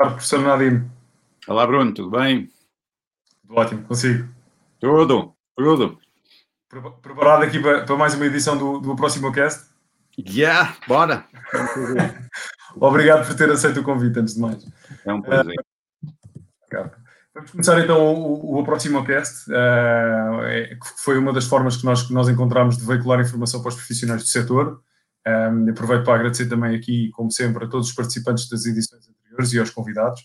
tarde, professor Nadine. Olá, Bruno, tudo bem? Tudo ótimo, consigo. Tudo, tudo. Preparado aqui para, para mais uma edição do, do próximo cast? Yeah, bora! Obrigado por ter aceito o convite, antes de mais. É um prazer. Uh, vamos começar então o, o próximo cast, uh, é, que foi uma das formas que nós, que nós encontramos de veicular informação para os profissionais do setor. Um, aproveito para agradecer também aqui, como sempre, a todos os participantes das edições anteriores e aos convidados.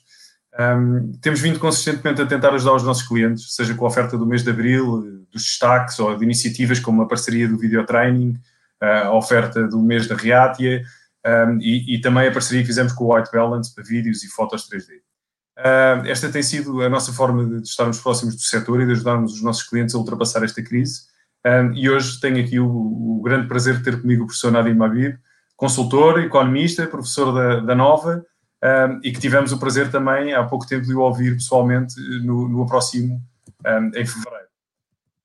Um, temos vindo consistentemente a tentar ajudar os nossos clientes, seja com a oferta do mês de abril, dos destaques ou de iniciativas como a parceria do Video Training, a oferta do mês da Reatia um, e, e, também a parceria que fizemos com o White Balance para vídeos e fotos 3D. Uh, esta tem sido a nossa forma de estarmos próximos do setor e de ajudarmos os nossos clientes a ultrapassar esta crise. Um, e hoje tenho aqui o, o, grande prazer de ter comigo o professor Nadim Mabib, consultor, economista, professor da, da Nova, um, e que tivemos o prazer também, há pouco tempo, de o ouvir pessoalmente no, no Aproximo, um, em fevereiro.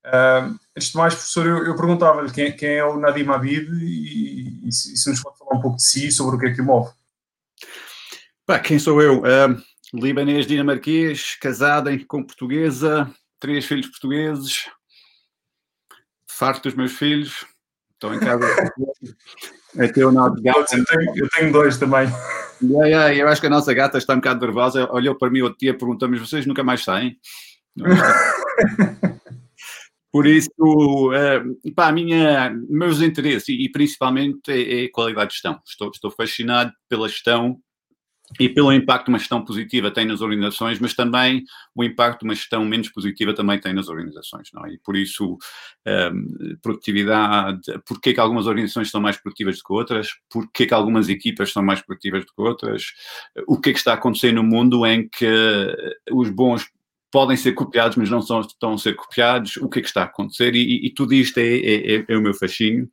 Um, antes de mais, professor, eu, eu perguntava-lhe quem, quem, é o Nadim Habib e, e, se, se, nos pode falar um pouco de si, sobre o que é que o move. Bah, quem sou eu? Libanês dinamarquês, casado com portuguesa, três filhos portugueses, farto dos meus filhos, estão em casa. Até o nosso gato. Eu tenho, eu tenho dois também. Yeah, yeah, eu acho que a nossa gata está um bocado nervosa. Olhou para mim outro dia e perguntou: Mas vocês nunca mais saem? Por isso, uh, pá, minha, meus interesses e, e principalmente é, é, qualidade de gestão. Estou, estou fascinado pela gestão e pelo impacto que uma gestão positiva tem nas organizações, mas também o impacto que uma gestão menos positiva também tem nas organizações, não é? E por isso, um, produtividade, porquê que algumas organizações são mais produtivas do que outras, porquê que algumas equipas são mais produtivas do que outras, o que é que está a acontecer no mundo em que os bons podem ser copiados, mas não são, estão a ser copiados, o que é que está a acontecer, e, e, e tudo isto é, é, é, é o meu fascínio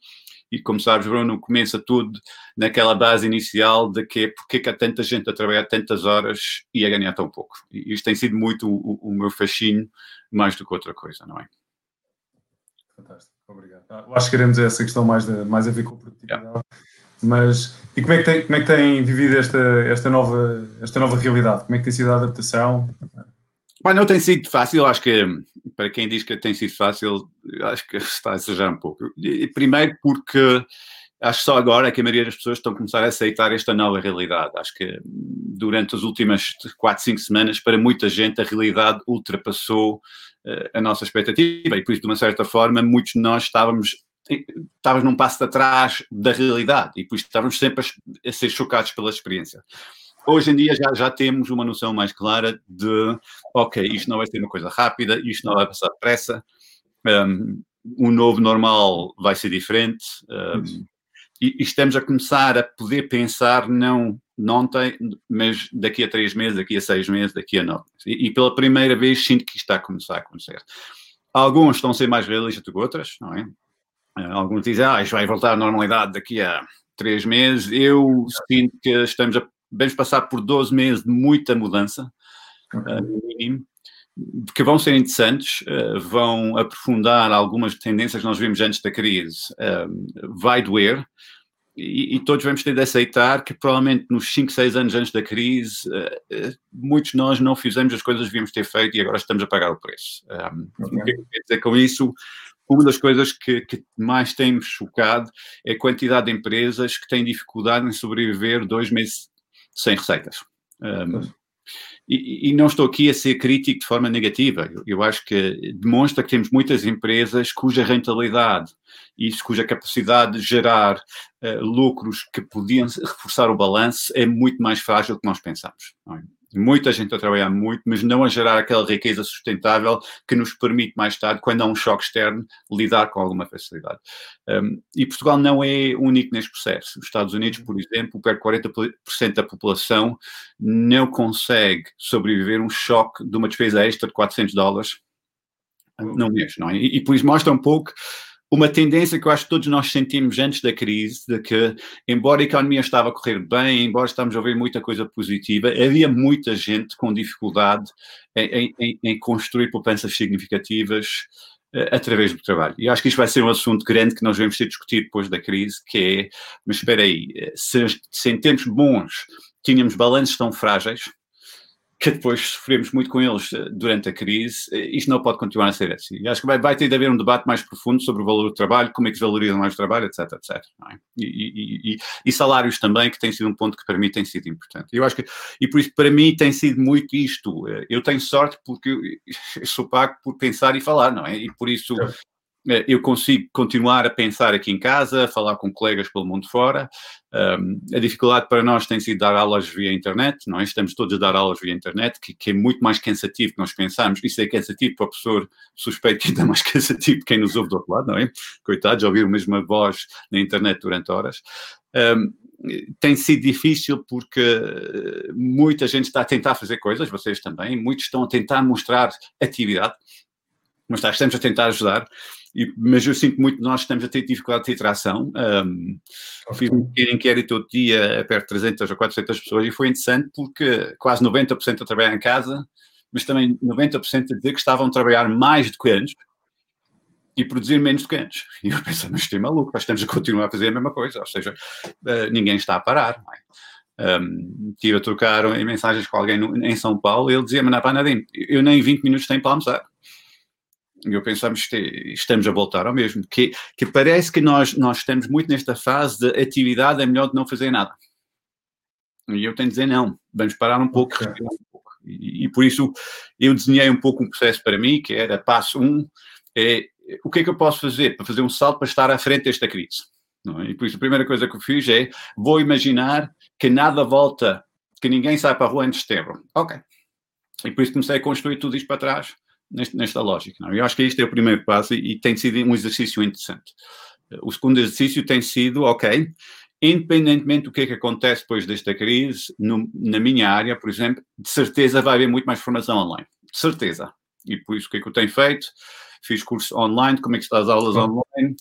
e como sabes, Bruno, começa tudo naquela base inicial de que porque é que há tanta gente a trabalhar tantas horas e a ganhar tão pouco. E isto tem sido muito o, o meu fascínio, mais do que outra coisa, não é? Fantástico, obrigado. Ah, acho que queremos essa questão mais, de, mais a ver com a produtividade. Yeah. Mas, e como é que tem, como é que tem vivido esta, esta, nova, esta nova realidade? Como é que tem sido a adaptação? Mas não tem sido fácil, acho que para quem diz que tem sido fácil, acho que está a exagerar um pouco. Primeiro porque acho que só agora é que a maioria das pessoas estão a começar a aceitar esta nova realidade. Acho que durante as últimas 4, 5 semanas, para muita gente, a realidade ultrapassou uh, a nossa expectativa e por isso, de uma certa forma, muitos de nós estávamos estávamos num passo atrás da realidade e por isso estávamos sempre a ser chocados pela experiência hoje em dia já, já temos uma noção mais clara de, ok, isto não vai ser uma coisa rápida, isto não vai passar depressa, um, o novo normal vai ser diferente, um, e, e, estamos a começar a poder pensar não, ontem, mas daqui a três meses, daqui a seis meses, daqui a nove. E, e pela primeira vez sinto que isto está a começar a acontecer. Alguns estão a ser mais realistas do que outros, não é? Uh, alguns dizem, ah, isto vai voltar à normalidade daqui a três meses. Eu sinto que estamos a vamos passar por 12 meses de muita mudança, uh, que vão ser interessantes, uh, vão aprofundar algumas tendências que nós vimos antes da crise, uh, vai doer, e, e, todos vamos ter de aceitar que provavelmente nos 5, 6 anos antes da crise, muitos de nós não fizemos as coisas que devíamos ter feito e agora estamos a pagar o preço. Um, okay. O que é que quer dizer com isso? Uma das coisas que, que mais tem-me chocado é a quantidade de empresas que têm dificuldade em sobreviver dois meses sem receitas. Um, e, e, não estou aqui a ser crítico de forma negativa. Eu, eu, acho que demonstra que temos muitas empresas cuja rentabilidade e cuja capacidade de gerar uh, lucros que podiam reforçar o balanço é muito mais frágil do que nós pensamos. É? Muita gente a trabalhar muito, mas não a gerar aquela riqueza sustentável que nos permite mais tarde, quando há um choque externo, lidar com alguma facilidade. Um, e Portugal não é único neste processo. Os Estados Unidos, por exemplo, perto de 40% da população não consegue sobreviver um choque de uma despesa extra de 400 dólares no mês, não é? E, e por isso mostra um pouco uma tendência que eu acho que todos nós sentimos antes da crise, de que, embora a economia estava a correr bem, embora estamos a ouvir muita coisa positiva, havia muita gente com dificuldade em, em, em construir poupanças significativas uh, através do trabalho. E acho que isto vai ser um assunto grande que nós vamos ter discutir depois da crise, que é, mas espera aí, eh, se, se em tempos bons tínhamos balanços tão frágeis, que depois sofremos muito com eles eh, durante a crise, eh, isto não pode continuar a ser assim. E acho que vai, vai, ter de haver um debate mais profundo sobre o valor do trabalho, como é que se valoriza mais o trabalho, etc, etc. É? E, e, e, salários também, que tem sido um ponto que para mim tem sido importante. Eu acho que, e por isso, para mim, tem sido muito isto. Eh, eu tenho sorte porque eu sou pago por pensar e falar, não é? E por isso é, eu consigo continuar a pensar aqui em casa, a falar com colegas pelo mundo fora. Um, a dificuldade para nós tem sido dar aulas via internet, não é? Estamos todos a dar aulas via internet, que, que é muito mais cansativo que nós pensamos. Isso é cansativo para o professor, suspeito que ainda mais cansativo quem nos ouve do outro lado, não é? Coitados, ouvir a mesma voz na internet durante horas. Um, tem sido difícil porque muita gente está a tentar fazer coisas, vocês também, muitos estão a tentar mostrar atividade, mas estamos a tentar ajudar. E, mas eu sinto muito que nós estamos a ter dificuldade de ter tração. Um, okay. Fiz um pequeno inquérito outro dia, perto de 300 ou 400 pessoas, e foi interessante porque quase 90% a trabalhar em casa, mas também 90% a dizer que estavam a trabalhar mais do que antes e produzir menos do que antes. E eu penso, mas isto é maluco, nós estamos a continuar a fazer a mesma coisa, ou seja, uh, ninguém está a parar. É? Um, estive a trocar em mensagens com alguém no, em São Paulo e ele dizia-me na Panadim, eu nem 20 minutos tenho para almoçar. E eu pensamos que estamos a voltar ao mesmo, que, que parece que nós, nós estamos muito nesta fase de atividade é melhor de não fazer nada. E eu tenho de dizer não, vamos parar um pouco, okay. um pouco. E, e, por isso eu desenhei um pouco um processo para mim, que era passo um, é o que é que eu posso fazer para fazer um salto para estar à frente desta crise? É? E por isso a primeira coisa que eu fiz é, vou imaginar que nada volta, que ninguém sai para a rua em setembro. Ok. E por isso comecei a construir tudo isto para trás nesta lógica. Não? Eu acho que este é o primeiro passo e, e tem sido um exercício interessante. O segundo exercício tem sido, ok, independentemente do que é que acontece depois desta crise, no, na minha área, por exemplo, de certeza vai haver muito mais formação online. De certeza. E por isso o que é que eu tenho feito? Fiz curso online, como é que está as aulas online,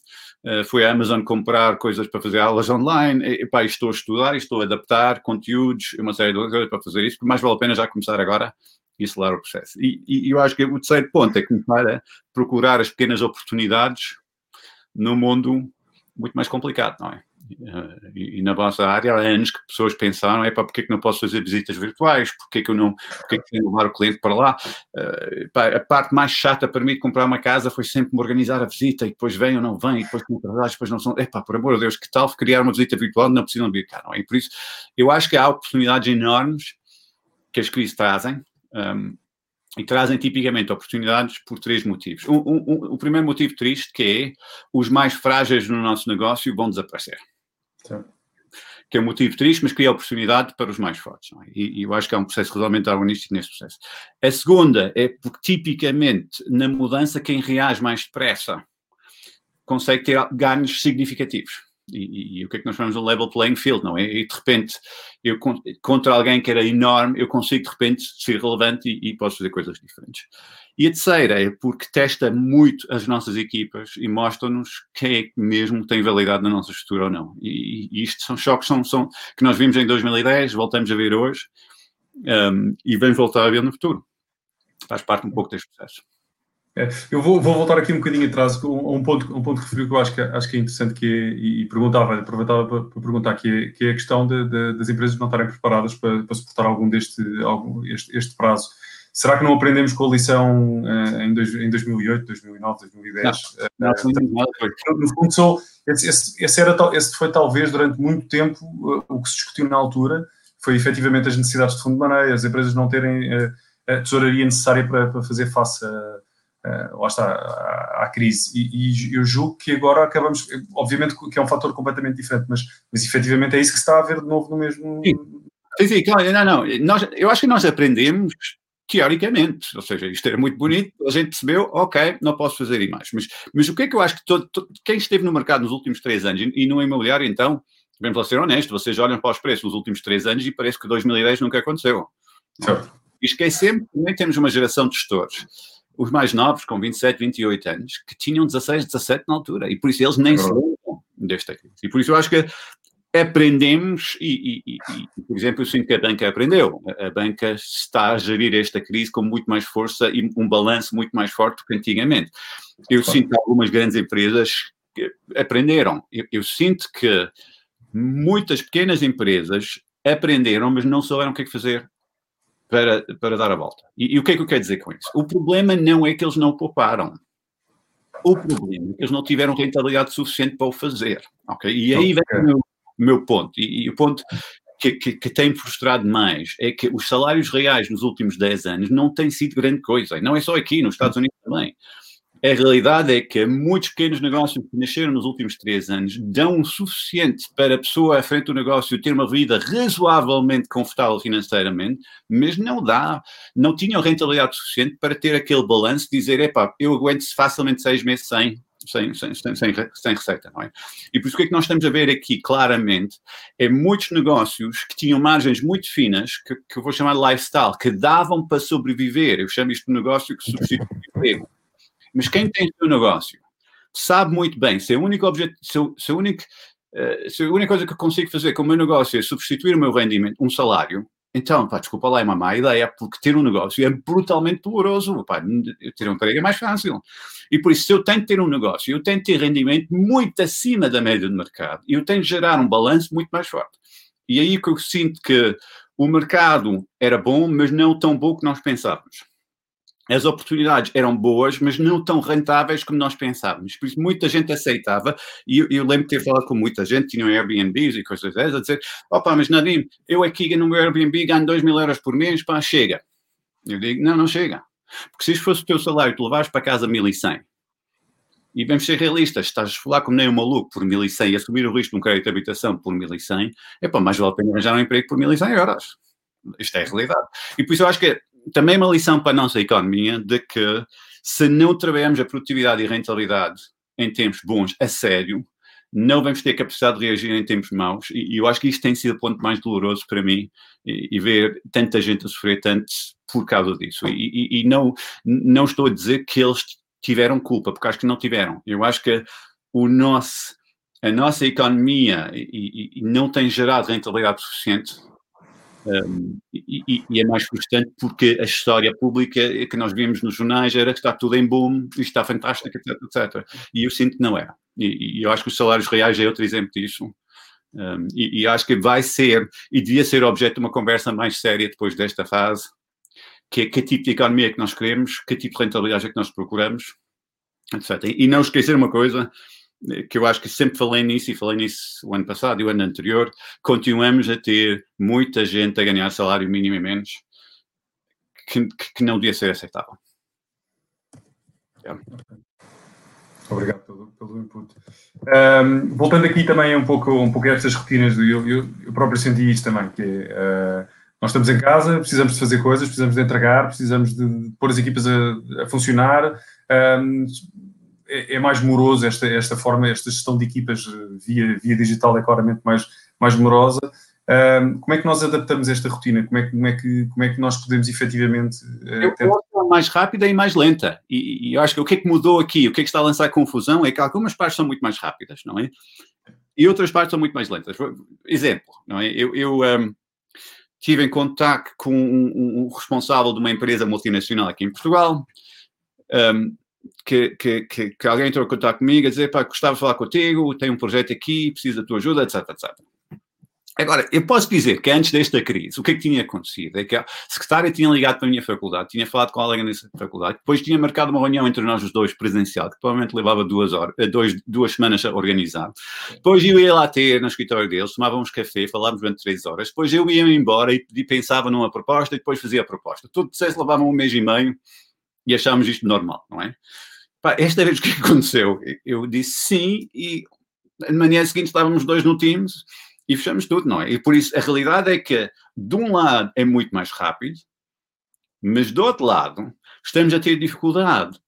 uh, fui à Amazon comprar coisas para fazer aulas online, e, e pá, estou a estudar, estou a adaptar conteúdos, uma série de coisas para fazer isso, porque mais vale a pena já começar agora e acelerar o processo. E, e, eu acho que o terceiro ponto é começar a procurar as pequenas oportunidades no mundo muito mais complicado, não é? E, e, na vossa área há anos que pessoas pensaram, é para porque que não posso fazer visitas virtuais, porque que eu não, porque que tenho que levar o cliente para lá. Uh, pá, a parte mais chata para mim de comprar uma casa foi sempre me organizar a visita e depois vem ou não vem, e depois não trabalhos, depois não são. É pá, por amor de Deus, que tal criar uma visita virtual não precisam vir cá, não é? E por isso eu acho que há oportunidades enormes que as crises trazem, um, e trazem tipicamente oportunidades por três motivos. Um, um, o primeiro motivo triste que é os mais frágeis no nosso negócio vão desaparecer. Sim. Que é um motivo triste, mas cria oportunidade para os mais fortes. É? E, e, eu acho que é um processo realmente harmonístico nesse processo. A segunda é porque tipicamente na mudança quem reage mais depressa consegue ter ganhos significativos. E, e, e, o que é que nós chamamos de level playing field, não é? E de repente, eu contra alguém que era enorme, eu consigo de repente ser relevante e, e posso fazer coisas diferentes. E a terceira é porque testa muito as nossas equipas e mostra-nos quem é que mesmo tem validade na nossa estrutura ou não. E, e isto são choques são, são, que nós vimos em 2010, voltamos a ver hoje um, e vamos voltar a ver no futuro. Faz parte um pouco deste processo. É, eu vou, vou, voltar aqui um bocadinho atrás a um, ponto, um ponto que referiu que eu acho que, acho que é interessante que é, e, e perguntava, aproveitava para, para, perguntar que é, que é a questão de, de, das empresas não estarem preparadas para, para suportar algum deste algum, este, este, prazo. Será que não aprendemos com a lição uh, em, dois, em 2008, 2009, 2010? Não, não, uh, no fundo, esse, esse, esse, era, esse foi talvez durante muito tempo uh, o que se discutiu na altura, foi efetivamente as necessidades de fundo de maneira, as empresas não terem a tesouraria necessária para, para fazer face a uh, lá está, à, à crise. E, e, eu julgo que agora acabamos, obviamente que é um fator completamente diferente, mas, mas efetivamente é isso que se está a ver de novo no mesmo. Sim, sim claro, não, não. Nós, eu acho que nós aprendemos teoricamente, ou seja, isto era muito bonito, a gente percebeu, ok, não posso fazer mais. Mas, mas o que é que eu acho que todo, todo, quem esteve no mercado nos últimos três anos e, e no imobiliário, então, vamos ser honesto, vocês olham para os preços nos últimos três anos e parece que 2010 nunca aconteceu. Certo. Esquecemos que também temos uma geração de gestores os mais novos, com 27, 28 anos, que tinham 16, 17 na altura, e por isso eles nem se lembram desta crise. E por isso eu acho que aprendemos, e, e, e, por exemplo, eu sinto que a banca aprendeu. A banca está a gerir esta crise com muito mais força e um balanço muito mais forte do que antigamente. Eu claro. sinto que algumas grandes empresas aprenderam. Eu, eu, sinto que muitas pequenas empresas aprenderam, mas não souberam o que é que fazer para, para dar a volta. E, e, o que é que eu quero dizer com isso? O problema não é que eles não pouparam. O problema é que eles não tiveram rentabilidade suficiente para o fazer. Okay? E aí vem o meu, meu ponto. E, e, o ponto que, que, que, tem frustrado mais é que os salários reais nos últimos 10 anos não têm sido grande coisa. E não é só aqui, nos Estados Unidos também. A realidade é que muitos pequenos negócios que nasceram nos últimos três anos dão o suficiente para a pessoa à frente do negócio ter uma vida razoavelmente confortável financeiramente, mas não dá, não tinham rentabilidade suficiente para ter aquele balanço de dizer, epá, eu aguento facilmente seis meses sem, sem, sem, sem, sem, receita, não é? E por isso que é que nós estamos a ver aqui claramente é muitos negócios que tinham margens muito finas, que, que eu vou chamar de lifestyle, que davam para sobreviver. Eu chamo isto de negócio que substitui o emprego. Mas quem tem o seu negócio sabe muito bem se a única objetivo, se, se, a única, uh, se a única coisa que eu consigo fazer com o meu negócio é substituir o meu rendimento, um salário, então, pá, desculpa lá, é uma má ideia, porque ter um negócio é brutalmente doloroso. Pá, ter um emprego é mais fácil. E por isso, se eu tenho que ter um negócio, eu tenho que ter rendimento muito acima da média do mercado, e eu tenho que gerar um balanço muito mais forte. E aí que eu sinto que o mercado era bom, mas não tão bom que nós pensávamos as oportunidades eram boas, mas não tão rentáveis como nós pensávamos. Por isso, muita gente aceitava, e eu, eu lembro de ter falado com muita gente, tinham Airbnbs e coisas dessas, a dizer: opa, mas Nadim, eu aqui no meu Airbnb ganho 2 mil euros por mês, pá, chega. Eu digo: não, não chega. Porque se isto fosse o teu salário, tu levares para casa 1100, e vamos ser realistas, estás a falar como nem um maluco por 1100 e assumir o risco de um crédito de habitação por 1100, é pá, mais vale a pena arranjar um emprego por 1100 euros. Isto é a realidade. E por isso eu acho que também uma lição para a nossa economia de que se não trabalhamos a produtividade e rentabilidade em tempos bons a sério, não vamos ter capacidade de reagir em tempos maus. E, e eu acho que isto tem sido o ponto mais doloroso para mim e, e ver tanta gente a sofrer tanto por causa disso. E, e, não, não estou a dizer que eles tiveram culpa, porque acho que não tiveram. Eu acho que o nosso, a nossa economia não tem gerado rentabilidade suficiente um, e, e, é mais frustrante porque a história pública que nós vimos nos jornais era que está tudo em boom, está fantástico, etc, etc. E eu sinto que não era. E, e eu acho que os salários reais é outro exemplo disso. Um, e, e, acho que vai ser, e devia ser objeto de uma conversa mais séria depois desta fase, que é que tipo de economia é que nós queremos, que tipo de rentabilidade é que nós procuramos, etc. E não esquecer uma coisa, que eu acho que sempre falei nisso e falei nisso o ano passado e o ano anterior, continuamos a ter muita gente a ganhar salário mínimo e menos que, que não devia ser aceitável. Obrigado pelo, pelo input. Um, voltando aqui também um pouco, um pouco a estas rotinas, eu, eu, eu próprio senti isto também, que é, uh, nós estamos em casa, precisamos de fazer coisas, precisamos de entregar, precisamos de, pôr as equipas a, a funcionar, um, é, é, mais moroso esta, esta forma, esta gestão de equipas eh, via, via digital é claramente mais, mais morosa. Um, como é que nós adaptamos esta rotina? Como é que, como é que, como é que nós podemos efetivamente. Uh, eu tentar... mais rápida e mais lenta. E, e, eu acho que o que é que mudou aqui, o que é que está a lançar confusão é que algumas partes são muito mais rápidas, não é? E outras partes são muito mais lentas. Exemplo, não é? Eu, eu um, tive em contato com um, um, responsável de uma empresa multinacional aqui em Portugal. Um, que, que, que, que, alguém entrou em contato comigo a dizer, pá, gostava de falar contigo, tenho um projeto aqui, preciso da tua ajuda, etc, etc. Agora, eu posso dizer que antes desta crise, o que é que tinha acontecido? É que a secretária tinha ligado para a minha faculdade, tinha falado com alguém nessa faculdade, depois tinha marcado uma reunião entre nós os dois presencial, que provavelmente levava duas, horas, eh, dois, duas semanas a organizar. Depois eu ia lá ter no escritório deles, tomávamos café, falávamos durante três horas. Depois eu ia embora e, pensava numa proposta e depois fazia a proposta. Tudo processo levava um mês e meio e achámos isto normal, não é? Pá, esta vez o que aconteceu? Eu disse sim e na manhã seguinte estávamos dois no Teams e fechamos tudo, não é? E por isso a realidade é que de um lado é muito mais rápido, mas do outro lado estamos a ter dificuldade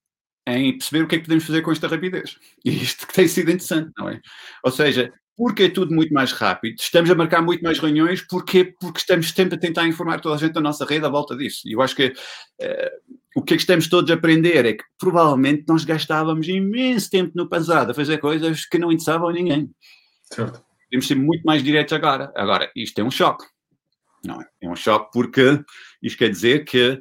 em perceber o que é que podemos fazer com esta rapidez. E isto que tem sido interessante, não é? Ou seja, porque é tudo muito mais rápido, estamos a marcar muito mais reuniões, porque Porque estamos sempre a tentar informar toda a gente da nossa rede à volta disso. E eu acho que uh, o que é que estamos todos a aprender é que provavelmente nós gastávamos imenso tempo no passado a fazer coisas que não interessavam a ninguém. Certo. Temos ser muito mais diretos agora. Agora, isto é um choque. Não é? É um choque porque isto quer dizer que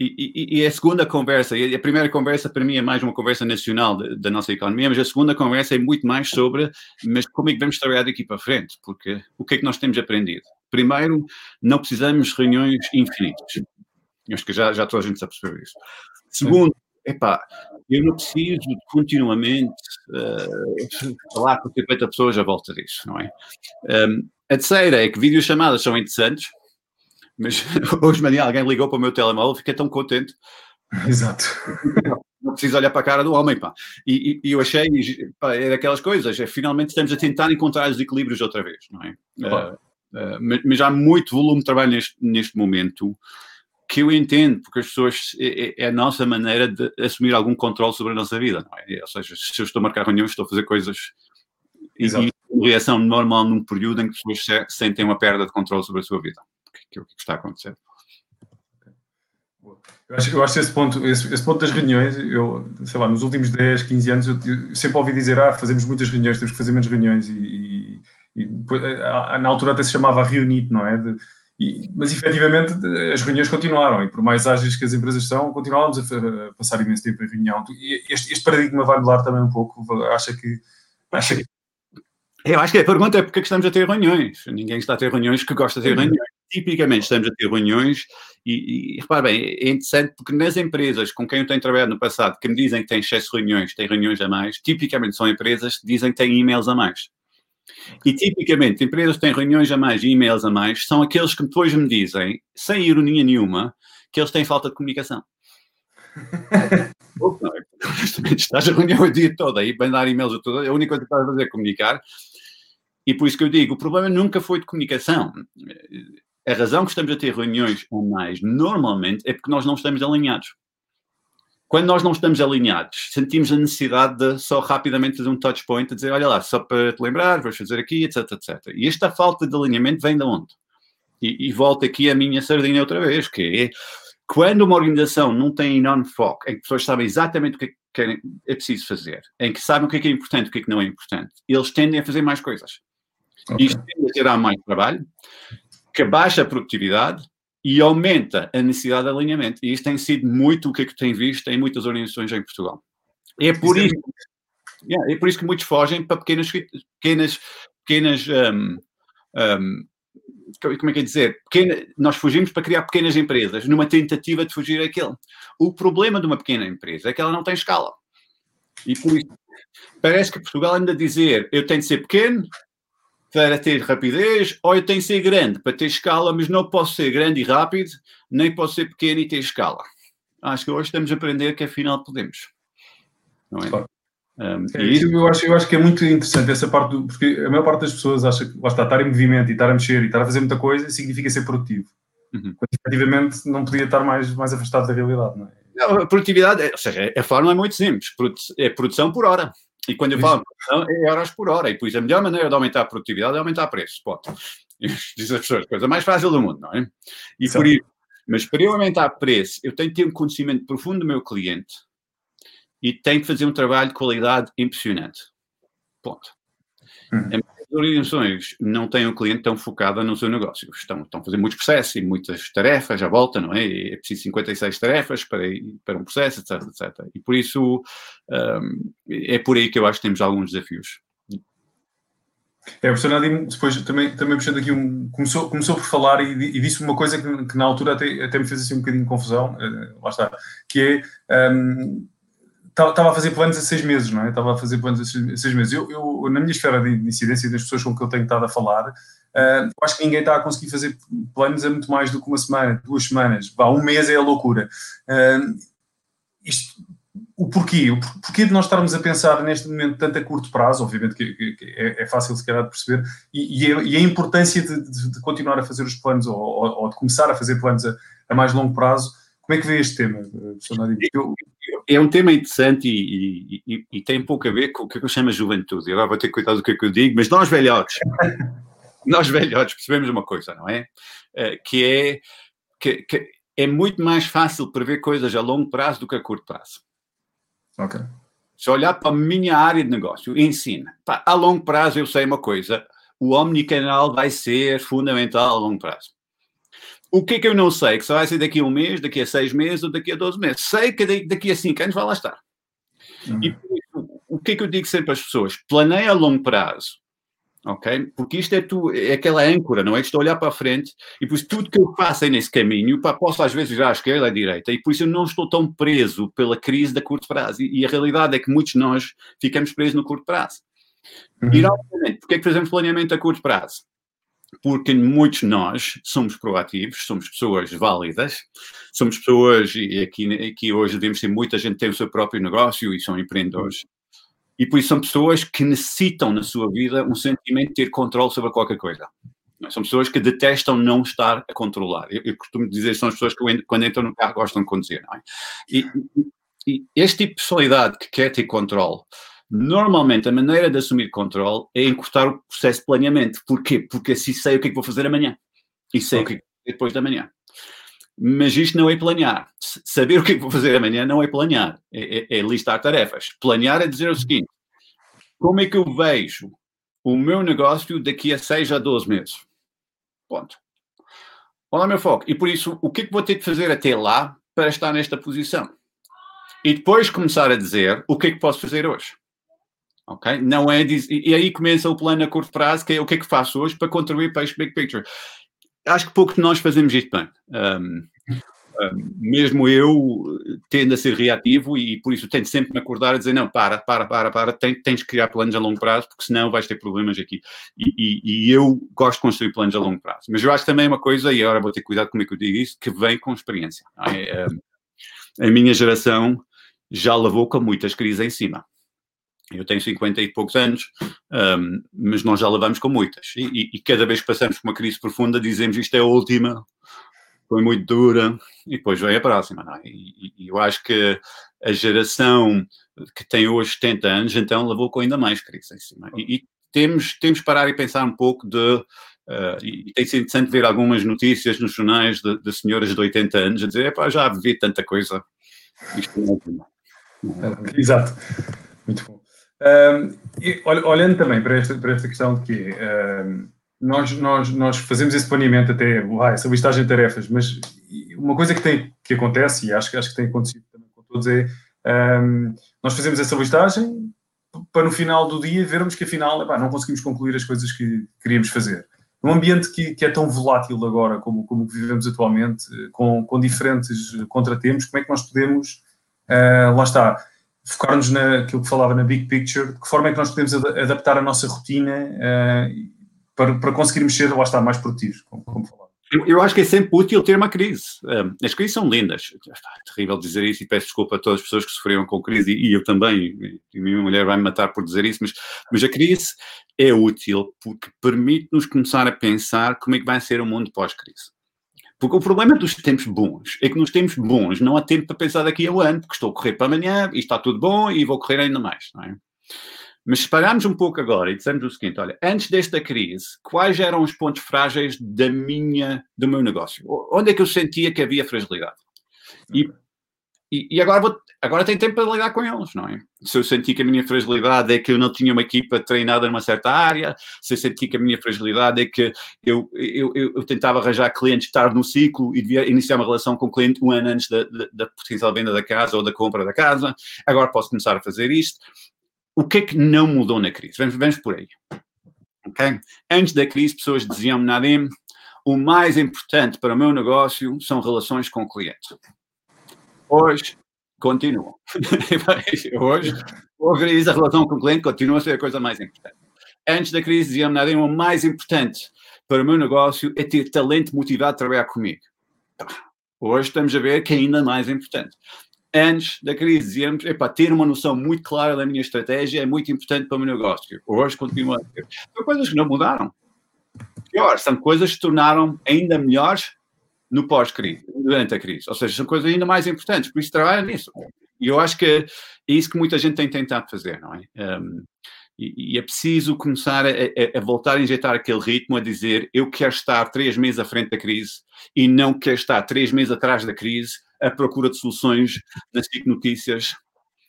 e, e, e, a segunda conversa, a primeira conversa para mim é mais uma conversa nacional da nossa economia, mas a segunda conversa é muito mais sobre mas como é que vamos trabalhar daqui para frente, porque o que é que nós temos aprendido? Primeiro, não precisamos de reuniões infinitas. Acho que já, já toda a gente já percebeu isso. Segundo, epá, eu não preciso continuamente uh, falar com 50 pessoas à volta disso, não é? Um, a terceira é que videochamadas são interessantes, mas hoje de manhã alguém ligou para o meu telemóvel, fiquei tão contente. Exato. Não preciso olhar para a cara do homem, pá. E, e eu achei, pá, é daquelas coisas, é, finalmente estamos a tentar encontrar os equilíbrios outra vez, não é? Uh, uh, mas, há muito volume de trabalho neste, neste momento que eu entendo, porque as pessoas, é, é, é, a nossa maneira de assumir algum controle sobre a nossa vida, não é? Ou seja, se eu estou a marcar reuniões, estou a fazer coisas Exato. e reação normal num período em que as pessoas sentem uma perda de controle sobre a sua vida, que está a acontecer. Eu acho, eu acho esse ponto, esse, esse, ponto das reuniões, eu, sei lá, nos últimos 10, 15 anos, eu, eu sempre ouvi dizer, ah, fazemos muitas reuniões, temos que fazer menos reuniões, e, e, e na altura até se chamava Reunite, não é? De, e, mas efetivamente as reuniões continuaram, e por mais ágeis que as empresas são, continuávamos a, a passar imenso tempo em reunião. E este, este, paradigma vai mudar também um pouco, acha que... Acha que... Eu acho que a pergunta é porque é que estamos a ter reuniões. Ninguém está a ter reuniões que gosta de ter reuniões tipicamente estamos a ter reuniões e, e repare bem, é interessante porque nas empresas com quem eu tenho trabalhado no passado que me dizem que têm excesso de reuniões, têm reuniões a mais, tipicamente são empresas que dizem que têm e-mails a mais. E tipicamente, empresas que têm reuniões a mais e e-mails a mais são aqueles que depois me dizem, sem ironia nenhuma, que eles têm falta de comunicação. estás a reunião o dia todo aí, mandar e-mails a toda, a única coisa que estás a fazer é comunicar. E por isso que eu digo, o problema nunca foi de comunicação a razão que estamos a ter reuniões mais normalmente é porque nós não estamos alinhados. Quando nós não estamos alinhados, sentimos a necessidade de só rapidamente fazer um touch point, a dizer, olha lá, só para te lembrar, vamos fazer aqui, etc, etc. E esta falta de alinhamento vem de onde? E, e volto aqui a minha sardinha outra vez, que é quando uma organização não tem enorme foco, em que pessoas sabem exatamente o que é, é preciso fazer, em que sabem o que é, que é importante e o que é que não é importante, eles tendem a fazer mais coisas. Okay. Isto tende a gerar mais trabalho, que baixa a produtividade e aumenta a necessidade de alinhamento. E isto tem sido muito o que é que tem visto em muitas organizações em Portugal. É por isso, yeah, é por isso que muitos fogem para pequenas, pequenas, pequenas um, um, como é que é dizer? Pequena, nós fugimos para criar pequenas empresas numa tentativa de fugir àquilo. O problema de uma pequena empresa é que ela não tem escala. E por isso parece que Portugal anda a dizer eu tenho de ser pequeno, para ter rapidez, ou eu tenho que ser grande para ter escala, mas não posso ser grande e rápido, nem posso ser pequeno e ter escala. Acho que hoje estamos a aprender que afinal podemos. Não é? Um, é isso, eu, acho, eu acho que é muito interessante essa parte, do, porque a maior parte das pessoas acha que lá está, estar em movimento e estar a mexer e estar a fazer muita coisa significa ser produtivo. Uhum. Quando efetivamente não podia estar mais, mais afastado da realidade, não é? Não, a produtividade, ou seja, a forma é muito simples, é produção por hora. E quando eu falo produção, é horas por hora. E por isso a melhor maneira de aumentar a produtividade é aumentar preço. Pode. Diz as pessoas, coisa mais fácil do mundo, não é? E Sim. por isso, mas para eu aumentar preço, eu tenho que ter um conhecimento profundo do meu cliente e tenho que fazer um trabalho de qualidade impressionante. Ponto. Uhum organizações não têm um cliente tão focado no seu negócio. Estão, estão a fazer muitos processos e muitas tarefas à volta, não é? É preciso 56 tarefas para, para um processo, etc, etc. E por isso um, é por aí que eu acho que temos alguns desafios. É, o professor Nadim depois também, também puxando aqui um. Começou, começou por falar e, e disse uma coisa que, que, na altura até, até me fez assim um bocadinho de confusão, uh, lá está, que é. Um, estava a fazer planos a seis meses, não é? Estava a fazer planos a seis, meses. Eu, eu, na minha esfera de incidência das pessoas com que eu tenho estado a falar, uh, acho que ninguém está a conseguir fazer planos a muito mais do que uma semana, duas semanas. Vá, um mês é a loucura. Uh, isto, o porquê? O porquê de nós estarmos a pensar neste momento tanto a curto prazo, obviamente que, que, é, é, fácil se calhar de perceber, e, e, a, e a, importância de, de, de, continuar a fazer os planos ou, ou, ou de começar a fazer planos a, a mais longo prazo, como é que vê este tema, eu, é um tema interessante e, e, e, tem pouco a ver com o que eu chamo de juventude. Agora vou ter cuidado do que, é que eu digo, mas nós velhotes, nós velhotes percebemos uma coisa, não é? Uh, que é que, que, é muito mais fácil prever coisas a longo prazo do que a curto prazo. Ok. Se olhar para a minha área de negócio, ensina. Pá, a longo prazo eu sei uma coisa, o omnicanal vai ser fundamental a longo prazo. O que é que eu não sei? Que só vai ser daqui a um mês, daqui a seis meses ou daqui a 12 meses. Sei que daqui a cinco anos vai lá estar. Uhum. E o que é que eu digo sempre às pessoas? Planeia a longo prazo ok? Porque isto é, tu, é aquela âncora, não é? Estou a olhar para a frente e por isso tudo que eu faço é nesse caminho, pá, posso às vezes virar à esquerda, à direita, e por isso eu não estou tão preso pela crise da curto prazo. E, e a realidade é que muitos de nós ficamos presos no curto prazo. Uhum. E, obviamente, porque é que fazemos planeamento a curto prazo? Porque muitos de nós somos proativos, somos pessoas válidas, somos pessoas, e aqui, aqui hoje devemos ter muita gente tem o seu próprio negócio e são empreendedores. E por isso são pessoas que necessitam na sua vida um sentimento de ter controle sobre qualquer coisa. São pessoas que detestam não estar a controlar. Eu, eu costumo dizer que são as pessoas que quando entram no carro gostam de conduzir. É? e, e este tipo de personalidade que quer ter controle, normalmente a maneira de assumir controle é encurtar o processo de planeamento. Porquê? Porque assim sei o que é que vou fazer amanhã. E sei okay. o que é que vou fazer depois da manhã. Mas isto não é planear. Saber o que, é que vou fazer amanhã não é planear, é, é, é, listar tarefas. Planear é dizer o seguinte: como é que eu vejo o meu negócio daqui a 6 a 12 meses? Ponto. Olha o meu foco. E por isso, o que é que vou ter de fazer até lá para estar nesta posição? E depois começar a dizer o que é que posso fazer hoje. Ok? Não é dizer, e aí começa o plano a curto prazo, que é o que é que faço hoje para contribuir para este big picture acho que pouco de nós fazemos isto bem. Um, um, mesmo eu tendo a ser reativo e por isso tento sempre me acordar a dizer não, para, para, para, para, tens, tens que criar planos a longo prazo porque senão vais ter problemas aqui. E, e, e, eu gosto de construir planos a longo prazo. Mas eu acho também uma coisa, e agora vou ter cuidado como é que eu digo isso, que vem com experiência. É? a minha geração já levou com muitas crises em cima. Eu tenho 50 e poucos anos, um, mas nós já levamos com muitas. E, e, e, cada vez que passamos por uma crise profunda, dizemos isto é a última, foi muito dura, e depois vem a próxima. É? E, e, eu acho que a geração que tem hoje 70 anos, então levou com ainda mais crise em cima. E, temos, temos que parar e pensar um pouco de. Uh, e tem sido interessante ver algumas notícias nos jornais de, de senhoras de 80 anos a dizer: já vivi tanta coisa. Isto não é Exato. Muito bom. Um, e, olhando também para esta, para esta questão de que um, nós, nós, nós fazemos esse planeamento até ah, essa listagem de tarefas, mas uma coisa que, tem, que acontece, e acho, acho que tem acontecido também com todos, é um, nós fazemos essa listagem para no final do dia vermos que afinal epá, não conseguimos concluir as coisas que queríamos fazer. Num ambiente que, que é tão volátil agora como, como vivemos atualmente, com, com diferentes contratempos, como é que nós podemos, uh, lá está, focar-nos naquilo que falava na big picture, de que forma é que nós podemos adaptar a nossa rotina uh, para, para conseguirmos ser, lá está, mais produtivos, como, como falava. Eu, acho que é sempre útil ter uma crise. Um, as crises são lindas. É terrível dizer isso e peço desculpa a todas as pessoas que sofreram com crise e, eu também. E minha mulher vai me matar por dizer isso, mas, mas a crise é útil porque permite-nos começar a pensar como é que vai ser o mundo pós-crise. Porque o problema dos tempos bons é que nos tempos bons não há tempo para pensar daqui a um ano, porque estou a correr para amanhã e está tudo bom e vou correr ainda mais. É? Mas se pararmos um pouco agora e dizemos o seguinte: olha, antes desta crise, quais eram os pontos frágeis da minha, do meu negócio? Onde é que eu sentia que havia fragilidade? E e, e, agora, vou, agora tenho tempo para lidar com eles, não é? Se eu senti que a minha fragilidade é que eu não tinha uma equipa treinada numa certa área, se eu senti que a minha fragilidade é que eu, eu, eu, eu tentava arranjar clientes tarde no ciclo e devia iniciar uma relação com o cliente um ano antes da, da, da potencial venda da casa ou da compra da casa, agora posso começar a fazer isto. O que é que não mudou na crise? Vamos, vamos por aí. Okay? Antes da crise, pessoas diziam-me, Nadim, o mais importante para o meu negócio são relações com o cliente. Hoje, continuam. hoje, hoje, a relação com o cliente continua a ser a coisa mais importante. Antes da crise, dizia-me nada, o mais importante para o meu negócio é ter talento motivado a trabalhar comigo. Hoje estamos a ver que é ainda mais importante. Antes da crise, dizíamos, para ter uma noção muito clara da minha estratégia é muito importante para o meu negócio. Hoje continua a ser. São coisas que não mudaram. Pior, são coisas que se tornaram ainda melhores no pós-crise, durante a crise. Ou seja, são coisas ainda mais importantes, por isso trabalha nisso. E eu acho que é isso que muita gente tem tentado fazer, não é? Um, e, e, é preciso começar a, a, a, voltar a injetar aquele ritmo, a dizer eu quero estar três meses à frente da crise e não quero estar três meses atrás da crise à procura de soluções nas Notícias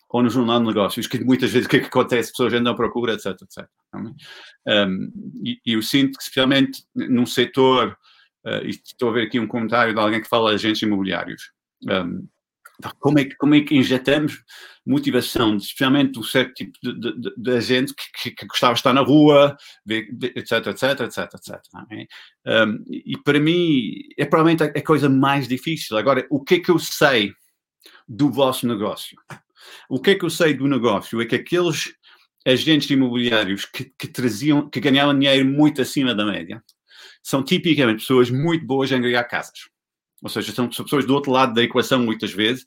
ou no Jornal de Negócios, que muitas vezes o que, é que acontece? Pessoas andam à procura, etc, etc. Um, e, e eu sinto que, especialmente num setor Uh, estou a ver aqui um comentário de alguém que fala de agentes imobiliários. Um, como é, que, como é que injetamos motivação, especialmente do certo tipo de, de, de, que, que, que, gostava de estar na rua, etc, etc, etc, etc. Um, e para mim é provavelmente a, a coisa mais difícil. Agora, o que é que eu sei do vosso negócio? O que é que eu sei do negócio? É que aqueles agentes imobiliários que, que traziam, que ganhavam dinheiro muito acima da média, são tipicamente pessoas muito boas em ganhar casas. Ou seja, são pessoas do outro lado da equação muitas vezes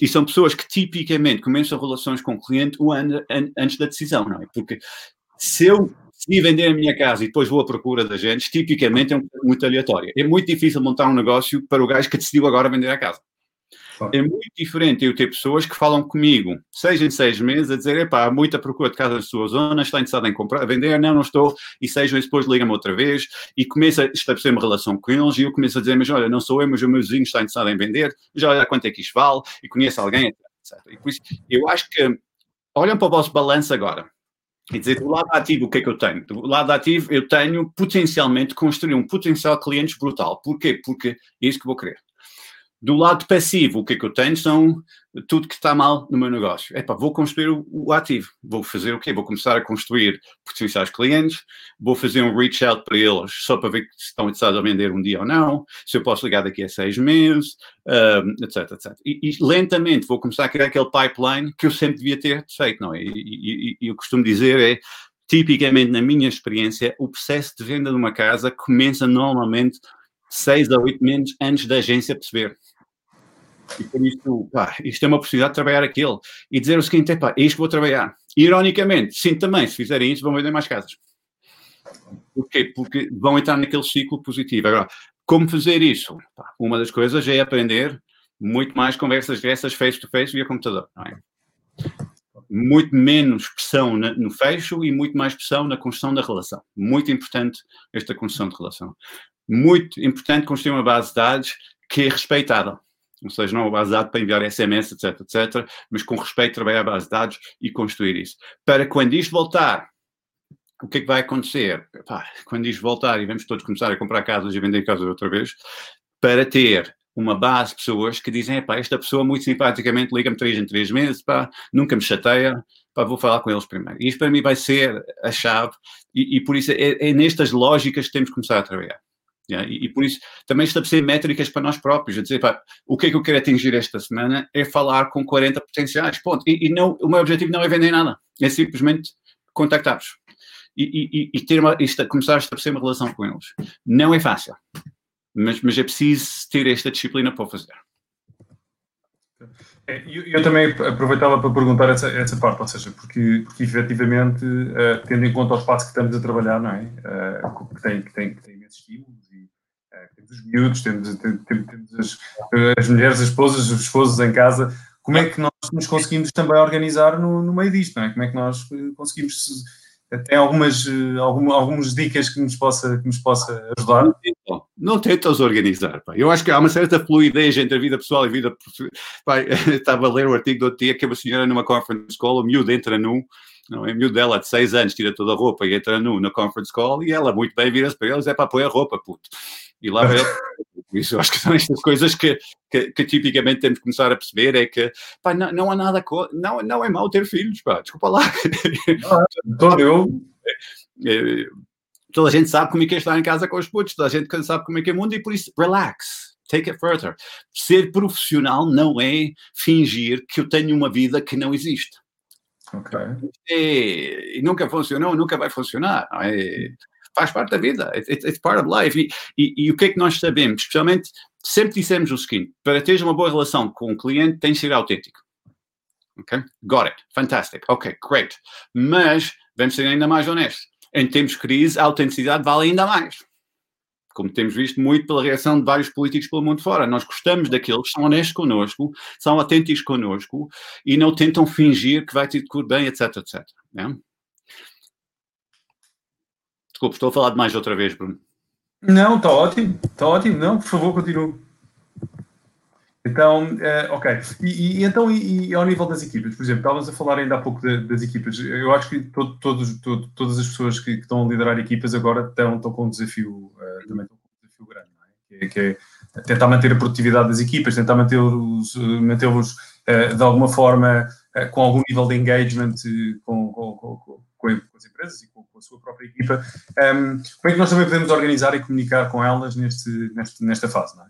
e são pessoas que tipicamente começam relações com o cliente um ano antes da decisão, não é? Porque se eu decidi vender a minha casa e depois vou à procura de agentes, tipicamente é muito aleatório. É muito difícil montar um negócio para o gajo que decidiu agora vender a casa. É muito diferente eu ter pessoas que falam comigo seis em seis meses a dizer: epá, há muita procura de casa na sua zona, está interessado em comprar, vender, não, não estou, e seis meses depois liga-me outra vez e começa a estabelecer uma relação com eles e eu começo a dizer: mas olha, não sou eu, mas o meu vizinho está interessado em vender, já olha quanto é que isto vale e conhece alguém, etc. E por isso, eu acho que olham para o vosso balanço agora. E dizer, do lado ativo, o que é que eu tenho? Do lado ativo, eu tenho potencialmente construir um potencial de clientes brutal. Porquê? Porque é isso que vou querer. Do lado passivo, o que é que eu tenho são tudo que está mal no meu negócio. Epá, vou construir o, o, ativo. Vou fazer o quê? Vou começar a construir potenciais clientes, vou fazer um reach out para eles só para ver se estão interessados a vender um dia ou não, se eu posso ligar daqui a seis meses, um, etc, etc. E, e, lentamente vou começar a criar aquele pipeline que eu sempre devia ter feito, não é? E, e, e eu costumo dizer é, tipicamente na minha experiência, o processo de venda de uma casa começa normalmente seis a oito meses antes da agência perceber. E por isso, pá, isto é uma oportunidade de trabalhar aquilo. E dizer o seguinte, é pá, é isto que vou trabalhar. Ironicamente, sim, também, se fizerem isso, vão vender mais casas. Porquê? Porque vão entrar naquele ciclo positivo. Agora, como fazer isso? Pá, uma das coisas é aprender muito mais conversas dessas face-to-face via computador, não é? Muito menos pressão no fecho e muito mais pressão na construção da relação. Muito importante esta construção de relação muito importante construir uma base de dados que é respeitada. Ou seja, não uma base de dados para enviar SMS, etc, etc, mas com respeito trabalhar a base de dados e construir isso. Para quando isto voltar, o que é que vai acontecer? Pá, quando isto voltar e vamos todos começar a comprar casas e vender casas outra vez, para ter uma base de pessoas que dizem, pá, esta pessoa muito simpaticamente liga-me três em três meses, pá, nunca me chateia, pá, vou falar com eles primeiro. E isto para mim vai ser a chave e, e por isso é, é nestas lógicas que temos que começar a trabalhar. Yeah, e, e, por isso também estabelecer métricas para nós próprios, a dizer, pá, o que é que eu quero atingir esta semana é falar com 40 potenciais, ponto. E, e não, o meu objetivo não é vender nada, é simplesmente contactar-os e, e, ter uma, começar a estabelecer uma relação com eles. Não é fácil, mas, mas é preciso ter esta disciplina para o fazer. É, eu, eu, também aproveitava para perguntar essa, essa parte, ou seja, porque, porque efetivamente, uh, tendo em conta o espaço que estamos a trabalhar, não é? Uh, que, tem, que, tem, que tem imensos estímulos e uh, temos os miúdos, temos, temos, temos as, as, mulheres, as esposas, os esposos em casa. Como é que nós nos conseguimos também organizar no, no meio disto, não é? Como é que nós conseguimos tem algumas, eh, algumas, algumas dicas que nos possa, que nos possa ajudar? Não tentam organizar. Pá. Eu acho que há uma certa fluidez entre a vida pessoal e a vida profissional. Estava a ler o artigo do outro dia que uma senhora numa conference call, o miúdo entra nu, não é? miúdo dela de 6 anos, tira toda a roupa e entra nu na conference call e ela muito bem vira-se para eles, é para pôr a roupa, puto. E lá vai Isso, eu acho que são estas coisas que, que, que, tipicamente temos que começar a perceber, é que, pá, não, não há nada, não, não é mau ter filhos, pá, desculpa lá. Não, eu... É, toda a gente sabe como é que é estar em casa com os putos, toda a gente sabe como é que é o mundo e por isso, relax, take it further. Ser profissional não é fingir que eu tenho uma vida que não existe. Ok. É, e nunca funcionou, nunca vai funcionar. É, faz parte da vida, it's, it's part of life. E, e, e, o que é que nós sabemos? Especialmente, sempre dissemos o seguinte: para teres uma boa relação com o cliente, tens de ser autêntico. Ok? Got it. Fantastic. Ok, great. Mas vamos ser ainda mais honestos. Em tempos de crise, a autenticidade vale ainda mais. Como temos visto muito pela reação de vários políticos pelo mundo fora. Nós gostamos daqueles que são honestos connosco, são autênticos connosco e não tentam fingir que vai tudo bem, etc, etc. Né? Desculpe, estou a falar demais outra vez, Bruno. Não, está ótimo, está ótimo. Não, por favor, continue. Então, uh, ok. E, e então, e, e, ao nível das equipas, por exemplo, estávamos a falar ainda há pouco de, das equipas. Eu acho que todo, todos, todo, todas as pessoas que, que, estão a liderar equipas agora estão, estão com um desafio, uh, também estão com um desafio grande, é? Que, é, que é tentar manter a produtividade das equipas, tentar mantê-los mantê uh, de alguma forma com algum nível de engagement com, com, com, com, as empresas e com, a sua própria equipa. Um, como é que nós também podemos organizar e comunicar com elas neste, neste nesta fase, não é?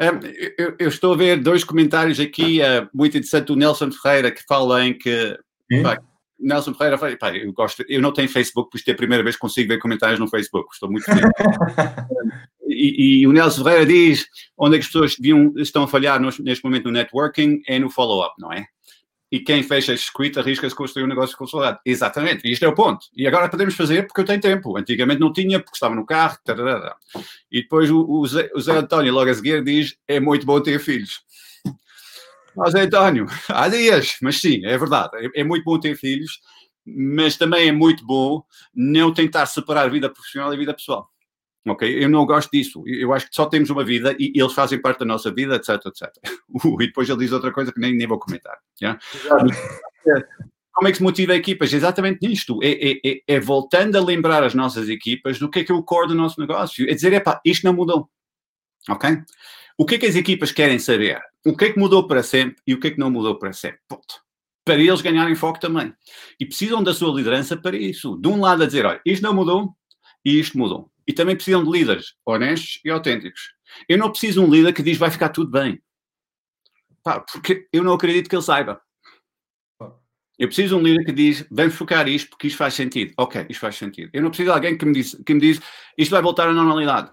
Um, eu, eu, estou a ver dois comentários aqui, uh, muito interessante, o Nelson Ferreira, que fala em que. Pá, Nelson Ferreira, pá, eu gosto, eu não tenho Facebook, por isto é a primeira vez que consigo ver comentários no Facebook, estou muito feliz. e, e, o Nelson Ferreira diz onde é que as pessoas deviam, estão a falhar neste momento no networking é no follow-up, não é? E quem fecha esse circuito arrisca-se construir um negócio consolidado. Exatamente, e isto é o ponto. E agora podemos fazer porque eu tenho tempo. Antigamente não tinha, porque estava no carro. Tararara. E depois o, o, Zé, o Zé António, logo a seguir, diz: é muito bom ter filhos. Mas António, há dias, mas sim, é verdade. É, é muito bom ter filhos, mas também é muito bom não tentar separar vida profissional e vida pessoal. Ok? Eu não gosto disso. Eu acho que só temos uma vida e eles fazem parte da nossa vida, etc, etc. Uh, e depois ele diz outra coisa que nem, nem vou comentar. Yeah? Como é que se motiva a equipas? Exatamente nisto. É, é, é, é, voltando a lembrar as nossas equipas do que é que é o core do nosso negócio. É dizer, epá, isto não mudou. Ok? O que é que as equipas querem saber? O que é que mudou para sempre e o que é que não mudou para sempre? Ponto. Para eles ganharem foco também. E precisam da sua liderança para isso. De um lado a dizer, olha, isto não mudou e isto mudou. E também precisam de líderes honestos e autênticos. Eu não preciso de um líder que diz vai ficar tudo bem. Pá, porque eu não acredito que ele saiba. Eu preciso de um líder que diz vamos focar isto porque isto faz sentido. Ok, isto faz sentido. Eu não preciso de alguém que me diz, que me diz isto vai voltar à normalidade.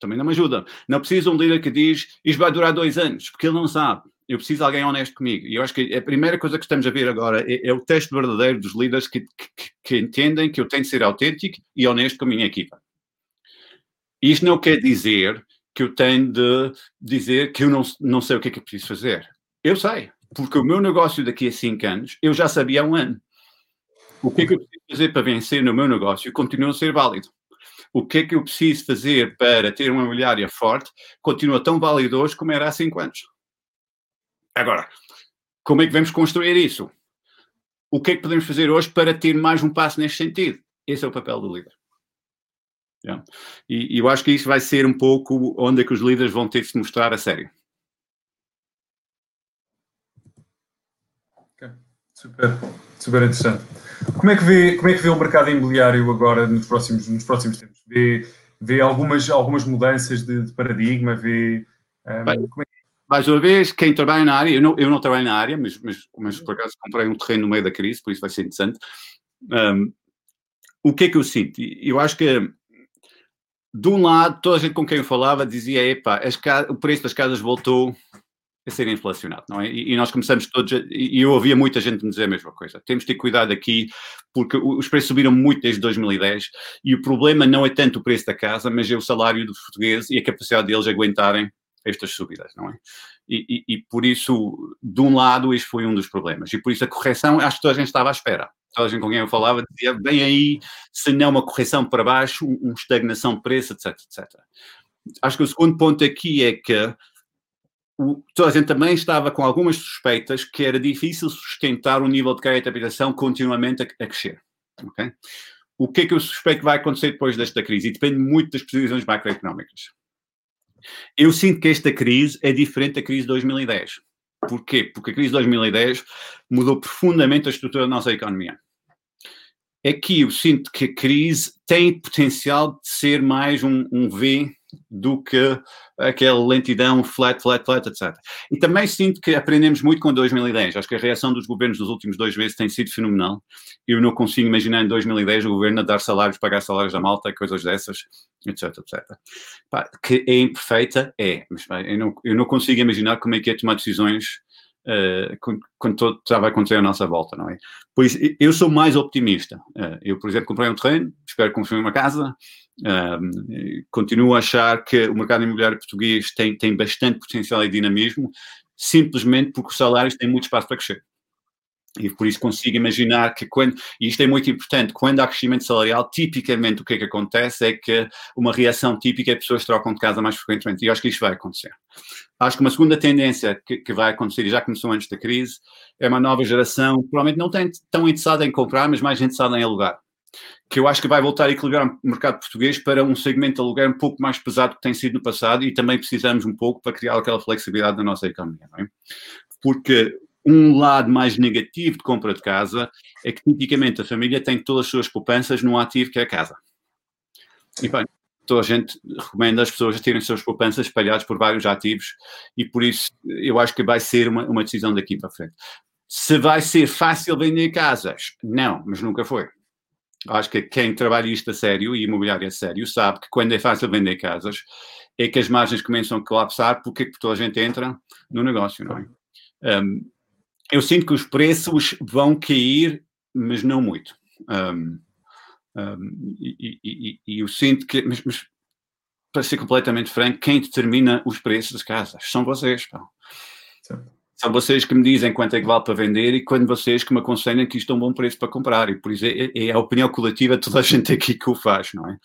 Também não me ajuda. Não preciso de um líder que diz isto vai durar dois anos, porque ele não sabe. Eu preciso de alguém honesto comigo. E eu acho que a primeira coisa que estamos a ver agora é, é o teste verdadeiro dos líderes que, que, que entendem que eu tenho de ser autêntico e honesto com a minha equipa. Isto não quer dizer que eu tenho de dizer que eu não, não sei o que é que eu preciso fazer. Eu sei, porque o meu negócio daqui a cinco anos, eu já sabia há um ano. O que é que eu preciso fazer para vencer no meu negócio continua a ser válido. O que é que eu preciso fazer para ter uma imobiliária forte continua tão válido hoje como era há cinco anos. Agora, como é que vamos construir isso? O que é que podemos fazer hoje para ter mais um passo neste sentido? Esse é o papel do líder. Yeah. E, e, eu acho que isso vai ser um pouco onde é que os líderes vão ter de se mostrar a sério. Okay. Super, super interessante. Como é, que vê, como é que vê o mercado imobiliário agora nos próximos, nos próximos tempos? Vê, vê algumas, algumas mudanças de, de paradigma? Vê, um, Bem, é que... Mais uma vez, quem trabalha na área, eu não, eu não trabalho na área, mas, mas, mas por acaso comprei um terreno no meio da crise, por isso vai ser interessante. Um, o que é que eu sinto? Eu acho que de um lado, toda a gente com quem eu falava dizia: epá, o preço das casas voltou a ser inflacionado, não é? E, nós começamos todos, a, e eu ouvia muita gente me dizer a mesma coisa. Temos de ter cuidado aqui, porque os preços subiram muito desde 2010 e o problema não é tanto o preço da casa, mas é o salário dos portugueses e a capacidade deles aguentarem estas subidas, não é? E, e, e, por isso, de um lado, isto foi um dos problemas. E por isso a correção, acho que toda a gente estava à espera toda a gente com quem eu falava dizia, bem aí, se não uma correção para baixo, uma estagnação de preço, etc, etc. Acho que o segundo ponto aqui é que o, toda a gente também estava com algumas suspeitas que era difícil sustentar o nível de crédito de habitação continuamente a, a crescer. O que é que eu suspeito que vai acontecer depois desta crise? E depende muito das previsões macroeconómicas. Eu sinto que esta crise é diferente da crise de 2010. Porquê? Porque a crise de 2010 mudou profundamente a estrutura da nossa economia. Aqui eu sinto que a crise tem potencial de ser mais um, um V do que aquela lentidão flat, flat, flat, etc. E também sinto que aprendemos muito com 2010. Acho que a reação dos governos dos últimos dois meses tem sido fenomenal. Eu não consigo imaginar em 2010 o governo a dar salários, pagar salários da malta, coisas dessas, etc, etc. Que é imperfeita, é. Mas eu, não, eu não consigo imaginar como é que é tomar decisões Uh, quando, quando estava a acontecer à nossa volta, não é? Por isso, eu sou mais optimista. Uh, eu, por exemplo, comprei um terreno, espero construir uma casa, continuo a achar que o mercado imobiliário português tem, tem bastante potencial e dinamismo, simplesmente porque os salários têm muito espaço para crescer. E por isso consigo imaginar que quando, e isto é muito importante, quando há crescimento salarial, tipicamente o que é que acontece é que uma reação típica é que pessoas trocam de casa mais frequentemente. E acho que isto vai acontecer. Acho que uma segunda tendência que, que vai acontecer, e já começou antes da crise, é uma nova geração, provavelmente não tem tão interessada em comprar, mas mais interessada em alugar. que eu acho que vai voltar a equilibrar o mercado português para um segmento de aluguer um pouco mais pesado que tem sido no passado e também precisamos um pouco para criar aquela flexibilidade na nossa economia, é? Porque um lado mais negativo de compra de casa é que tipicamente a família tem todas as suas poupanças num ativo que é a casa. E bem, toda a gente recomenda as pessoas terem suas poupanças espalhadas por vários ativos e por isso eu acho que vai ser uma, uma decisão daqui para frente. Se vai ser fácil vender casas? Não, mas nunca foi. Acho que quem trabalha isto a sério e imobiliário a sério sabe que quando é fácil vender casas é que as margens começam a colapsar porque toda a gente entra no negócio, não é? Um, eu sinto que os preços vão cair, mas não muito. Um, um, e, e, e, eu sinto que, mas, mas, para ser completamente franco, quem determina os preços das casas são vocês. São vocês que me dizem quanto é que vale para vender e quando vocês que me aconselham que isto é um bom preço para comprar. E por isso é, é a opinião coletiva de toda a gente aqui que o faz, não é?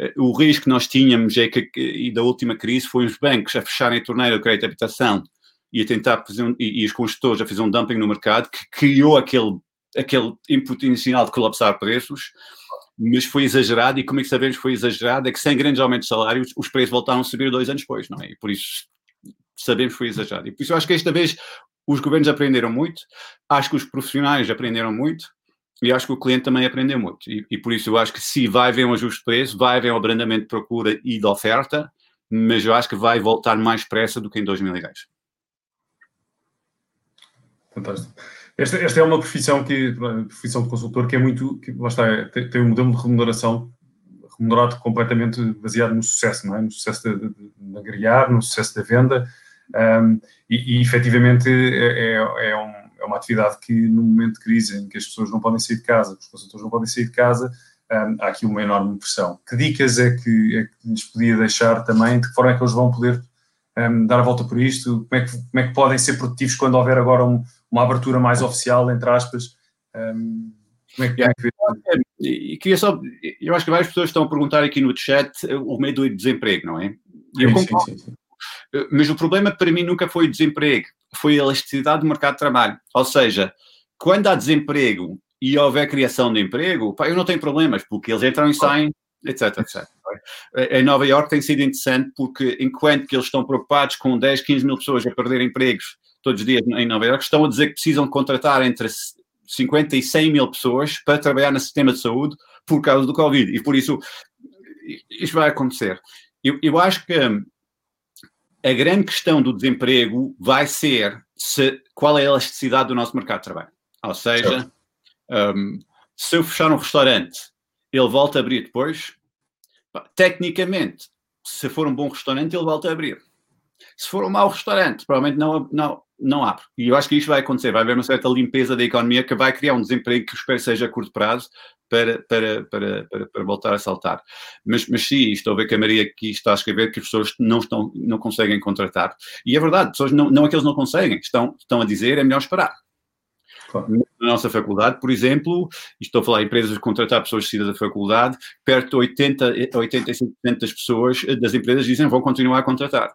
Eh, o risco que nós tínhamos é que, e da última crise, foi os bancos a fecharem a torneira do crédito de habitação e a tentar fazer um, e, e, os construtores a fazer um dumping no mercado que criou aquele, aquele input inicial de colapsar preços, mas foi exagerado. E como é que sabemos que foi exagerado? É que sem grandes aumentos de salários, os preços voltaram a subir dois anos depois, não é? E por isso sabemos que foi exagerado. E por isso eu acho que esta vez os governos aprenderam muito, acho que os profissionais aprenderam muito e acho que o cliente também aprendeu muito. E, e por isso eu acho que se vai haver um ajuste de preço, vai haver um abrandamento de procura e de oferta, mas eu acho que vai voltar mais depressa do que em 2010. Fantástico. Esta, esta é uma profissão que, profissão de consultor que é muito, que, lá está, tem, tem um modelo de remuneração remunerado completamente baseado no sucesso, não é? No sucesso de, de, de agregar, no sucesso da venda um, e, e efetivamente é, é, é, um, é, uma atividade que no momento de crise em que as pessoas não podem sair de casa, os consultores não podem sair de casa, um, há aqui uma enorme pressão. Que dicas é que, é que lhes podia deixar também? De que forma é que eles vão poder um, dar a volta por isto? Como é, que, como é que podem ser produtivos quando houver agora um, uma abertura mais oficial, entre aspas? Um, como é que, yeah. é e queria só, eu acho que várias pessoas estão a perguntar aqui no chat o medo do desemprego, não é? Eu sim, sim, sim, Mas o problema para mim nunca foi o desemprego, foi a elasticidade do mercado de trabalho. Ou seja, quando há desemprego e houver criação de emprego, pá, eu não tenho problemas, porque eles entram e saem, etc, etc. Em Nova York tem sido interessante porque enquanto que eles estão preocupados com 10, 15 mil pessoas a perder empregos todos os dias em Nova York, estão a dizer que precisam contratar entre 50 e 100 mil pessoas para trabalhar no sistema de saúde por causa do Covid. E por isso, isto vai acontecer. Eu, eu acho que a grande questão do desemprego vai ser se, qual é a elasticidade do nosso mercado de trabalho. Ou seja, um, se eu fechar um restaurante, ele volta a abrir depois. Tecnicamente, se for um bom restaurante, ele volta a abrir. Se for um mau restaurante, provavelmente não, não, não abre. E eu acho que isto vai acontecer. Vai haver uma certa limpeza da economia que vai criar um desemprego que espero seja a curto prazo para, para, para, para, para voltar a saltar. Mas, mas sim, estou a ver que a Maria aqui está a escrever que as pessoas não, estão, não conseguem contratar. E é verdade, pessoas não, não é que eles não conseguem, estão, estão a dizer é melhor esperar. Claro. Na nossa faculdade, por exemplo, estou a falar de empresas de contratar pessoas saídas da faculdade, perto de 80 a 85% das pessoas das empresas dizem vão continuar a contratar.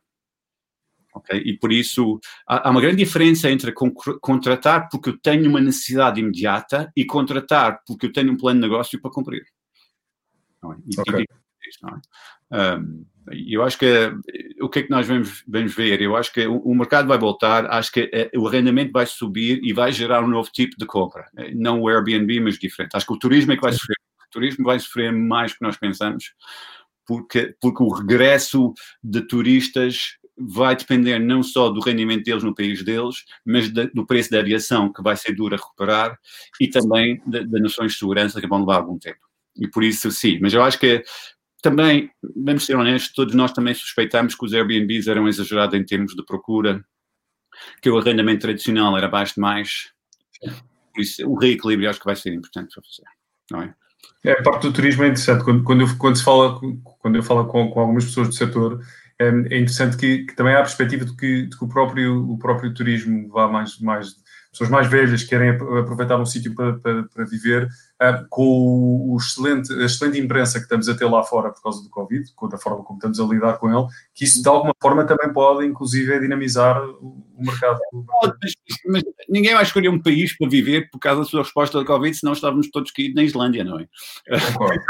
Okay? E por isso há, há, uma grande diferença entre contratar porque eu tenho uma necessidade imediata e contratar porque eu tenho um plano de negócio para cumprir. Não é? E, okay. é? Um, eu acho que o que é que nós vamos, vamos ver? Eu acho que o, o mercado vai voltar, acho que eh, o arrendamento vai subir e vai gerar um novo tipo de compra. Eh, não o Airbnb, mas diferente. Acho que o turismo é que vai sofrer. O turismo vai sofrer mais do que nós pensamos, porque, porque o regresso de turistas vai depender não só do rendimento deles no país deles, mas do preço da aviação, que vai ser duro a recuperar, e também das noções de segurança que vão levar algum tempo. E por isso, sim, mas eu acho que também, vamos ser honestos, todos nós também suspeitamos que os Airbnbs eram exagerados em termos de procura, que o arrendamento tradicional era baixo demais. Por isso, o reequilíbrio acho que vai ser importante para fazer, não é? É, a parte do turismo é interessante. Quando, quando, eu, quando se fala, quando eu falo com, com algumas pessoas do setor, é, é interessante que, que, também há a perspectiva de que, de que, o, próprio, o próprio turismo vá mais, mais pessoas mais velhas querem aproveitar um sítio para, para, para, viver, com o excelente, a excelente imprensa que estamos a ter lá fora por causa do Covid, com a forma como estamos a lidar com ele, que isso de alguma forma também pode, inclusive, dinamizar o, o mercado. Pode, mas, mas, ninguém vai escolher um país para viver por causa da sua resposta ao Covid, senão estávamos todos caídos na Islândia, não é? Concordo.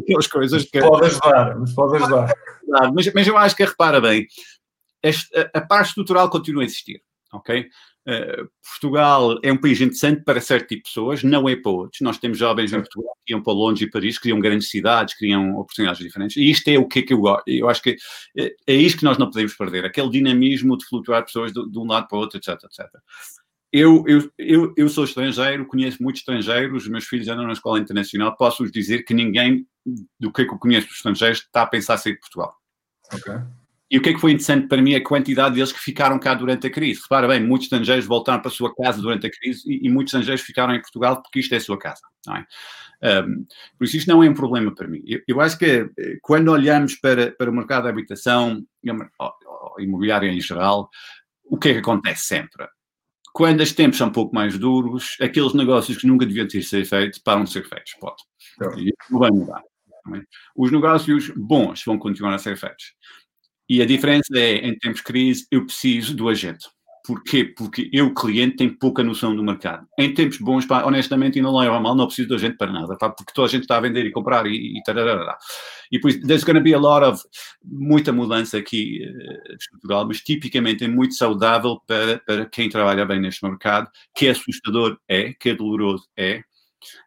Aquelas coisas que. Pode ajudar, mas pode ajudar. Mas, mas eu acho que, repara bem, a, a parte estrutural continua a existir, ok? Uh, Portugal é um país interessante para certo tipo de pessoas, não é para outros. Nós temos jovens em Portugal que iam para Londres e Paris, criam grandes cidades, criam oportunidades diferentes. E isto é o que é que eu gosto. Eu acho que é, é isto que nós não podemos perder, aquele dinamismo de flutuar pessoas de, de um lado para o outro, etc, etc. Eu, eu, eu, eu sou estrangeiro, conheço muitos estrangeiros, os meus filhos andam na escola internacional, posso-vos dizer que ninguém do que, é que eu conheço dos estrangeiros está a pensar sair de Portugal. Ok. E o que é que foi interessante para mim é a quantidade deles que ficaram cá durante a crise. Repara bem, muitos estrangeiros voltaram para a sua casa durante a crise e, e muitos estrangeiros ficaram em Portugal porque isto é a sua casa. Não é? Um, por isso, isto não é um problema para mim. Eu, eu, acho que eh, quando olhamos para, para o mercado de habitação, imobiliário em geral, o que é que acontece sempre? Quando os tempos são um pouco mais duros, aqueles negócios que nunca deviam ter sido feitos param de ser feitos. Pode. E isso vai mudar. É? Os negócios bons vão continuar a ser feitos. E a diferença é, em tempos de crise, eu preciso do agente. Porquê? Porque eu, cliente, tenho pouca noção do mercado. Em tempos bons, pá, honestamente, e não leva mal, não preciso do agente para nada, pá, porque toda a gente está a vender e comprar e, e tararara. E isso, there's going to be a lot of, muita mudança aqui uh, estrutural, mas tipicamente é muito saudável para, para quem trabalha bem neste mercado, que é assustador, é, que é doloroso, é,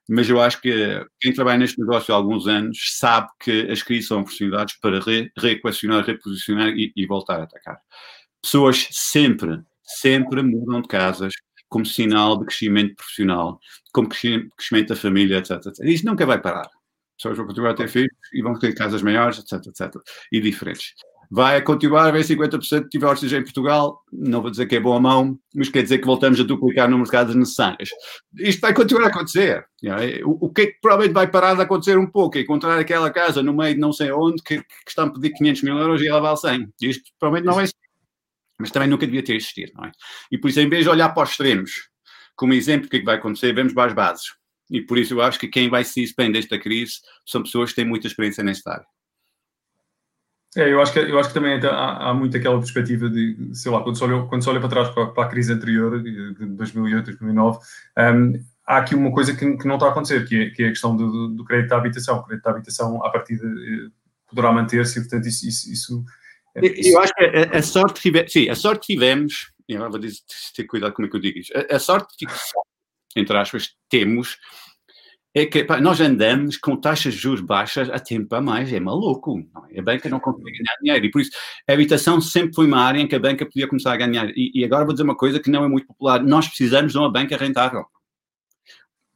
mas eu acho que quem trabalha neste negócio há alguns anos sabe que as crises são oportunidades para re, reequacionar, reposicionar e, e, voltar a atacar. Pessoas sempre, sempre mudam de casas como sinal de crescimento profissional, como crescimento da família, etc. etc. Isso nunca vai parar. Pessoas vão continuar a ter filhos e vão ter casas maiores, etc, etc. E diferentes vai continuar a haver 50% de divórcios em Portugal. Não vou dizer que é boa mão, mas quer dizer que voltamos a duplicar o número de casas necessárias. Isto vai continuar a acontecer. O, que é que provavelmente vai parar de acontecer um pouco? É encontrar aquela casa no meio de não sei onde que, que estão a pedir 500 mil euros e ela vale 100. Isto provavelmente não vai ser. Mas também nunca devia ter existido, não é? E por isso, em vez de olhar para os extremos, como exemplo do que, é que vai acontecer, vemos para as bases. E por isso eu acho que quem vai se bem desta crise são pessoas que têm muita experiência nesta área. É, eu acho que, eu acho que também há, há muito aquela perspectiva de, sei lá, quando se olha, quando se olha para trás para, para a crise anterior, de 2008, 2009, um, há aqui uma coisa que, que, não está a acontecer, que é, que é a questão do, do crédito à habitação. O crédito à habitação, à partida, eh, poderá manter-se e, portanto, isso... isso, isso, isso... Eu acho que a, a, sorte que tivemos, sim, a sorte que tivemos, eu vou dizer, ter cuidado como é que eu digo isto, a, a sorte que, entre aspas, temos é que nós andamos com taxas de juros baixas a tempo a mais, é maluco. É? A banca não consegue ganhar dinheiro e por isso a habitação sempre foi uma área em que a banca podia começar a ganhar. E, e agora vou dizer uma coisa que não é muito popular: nós precisamos de uma banca rentável.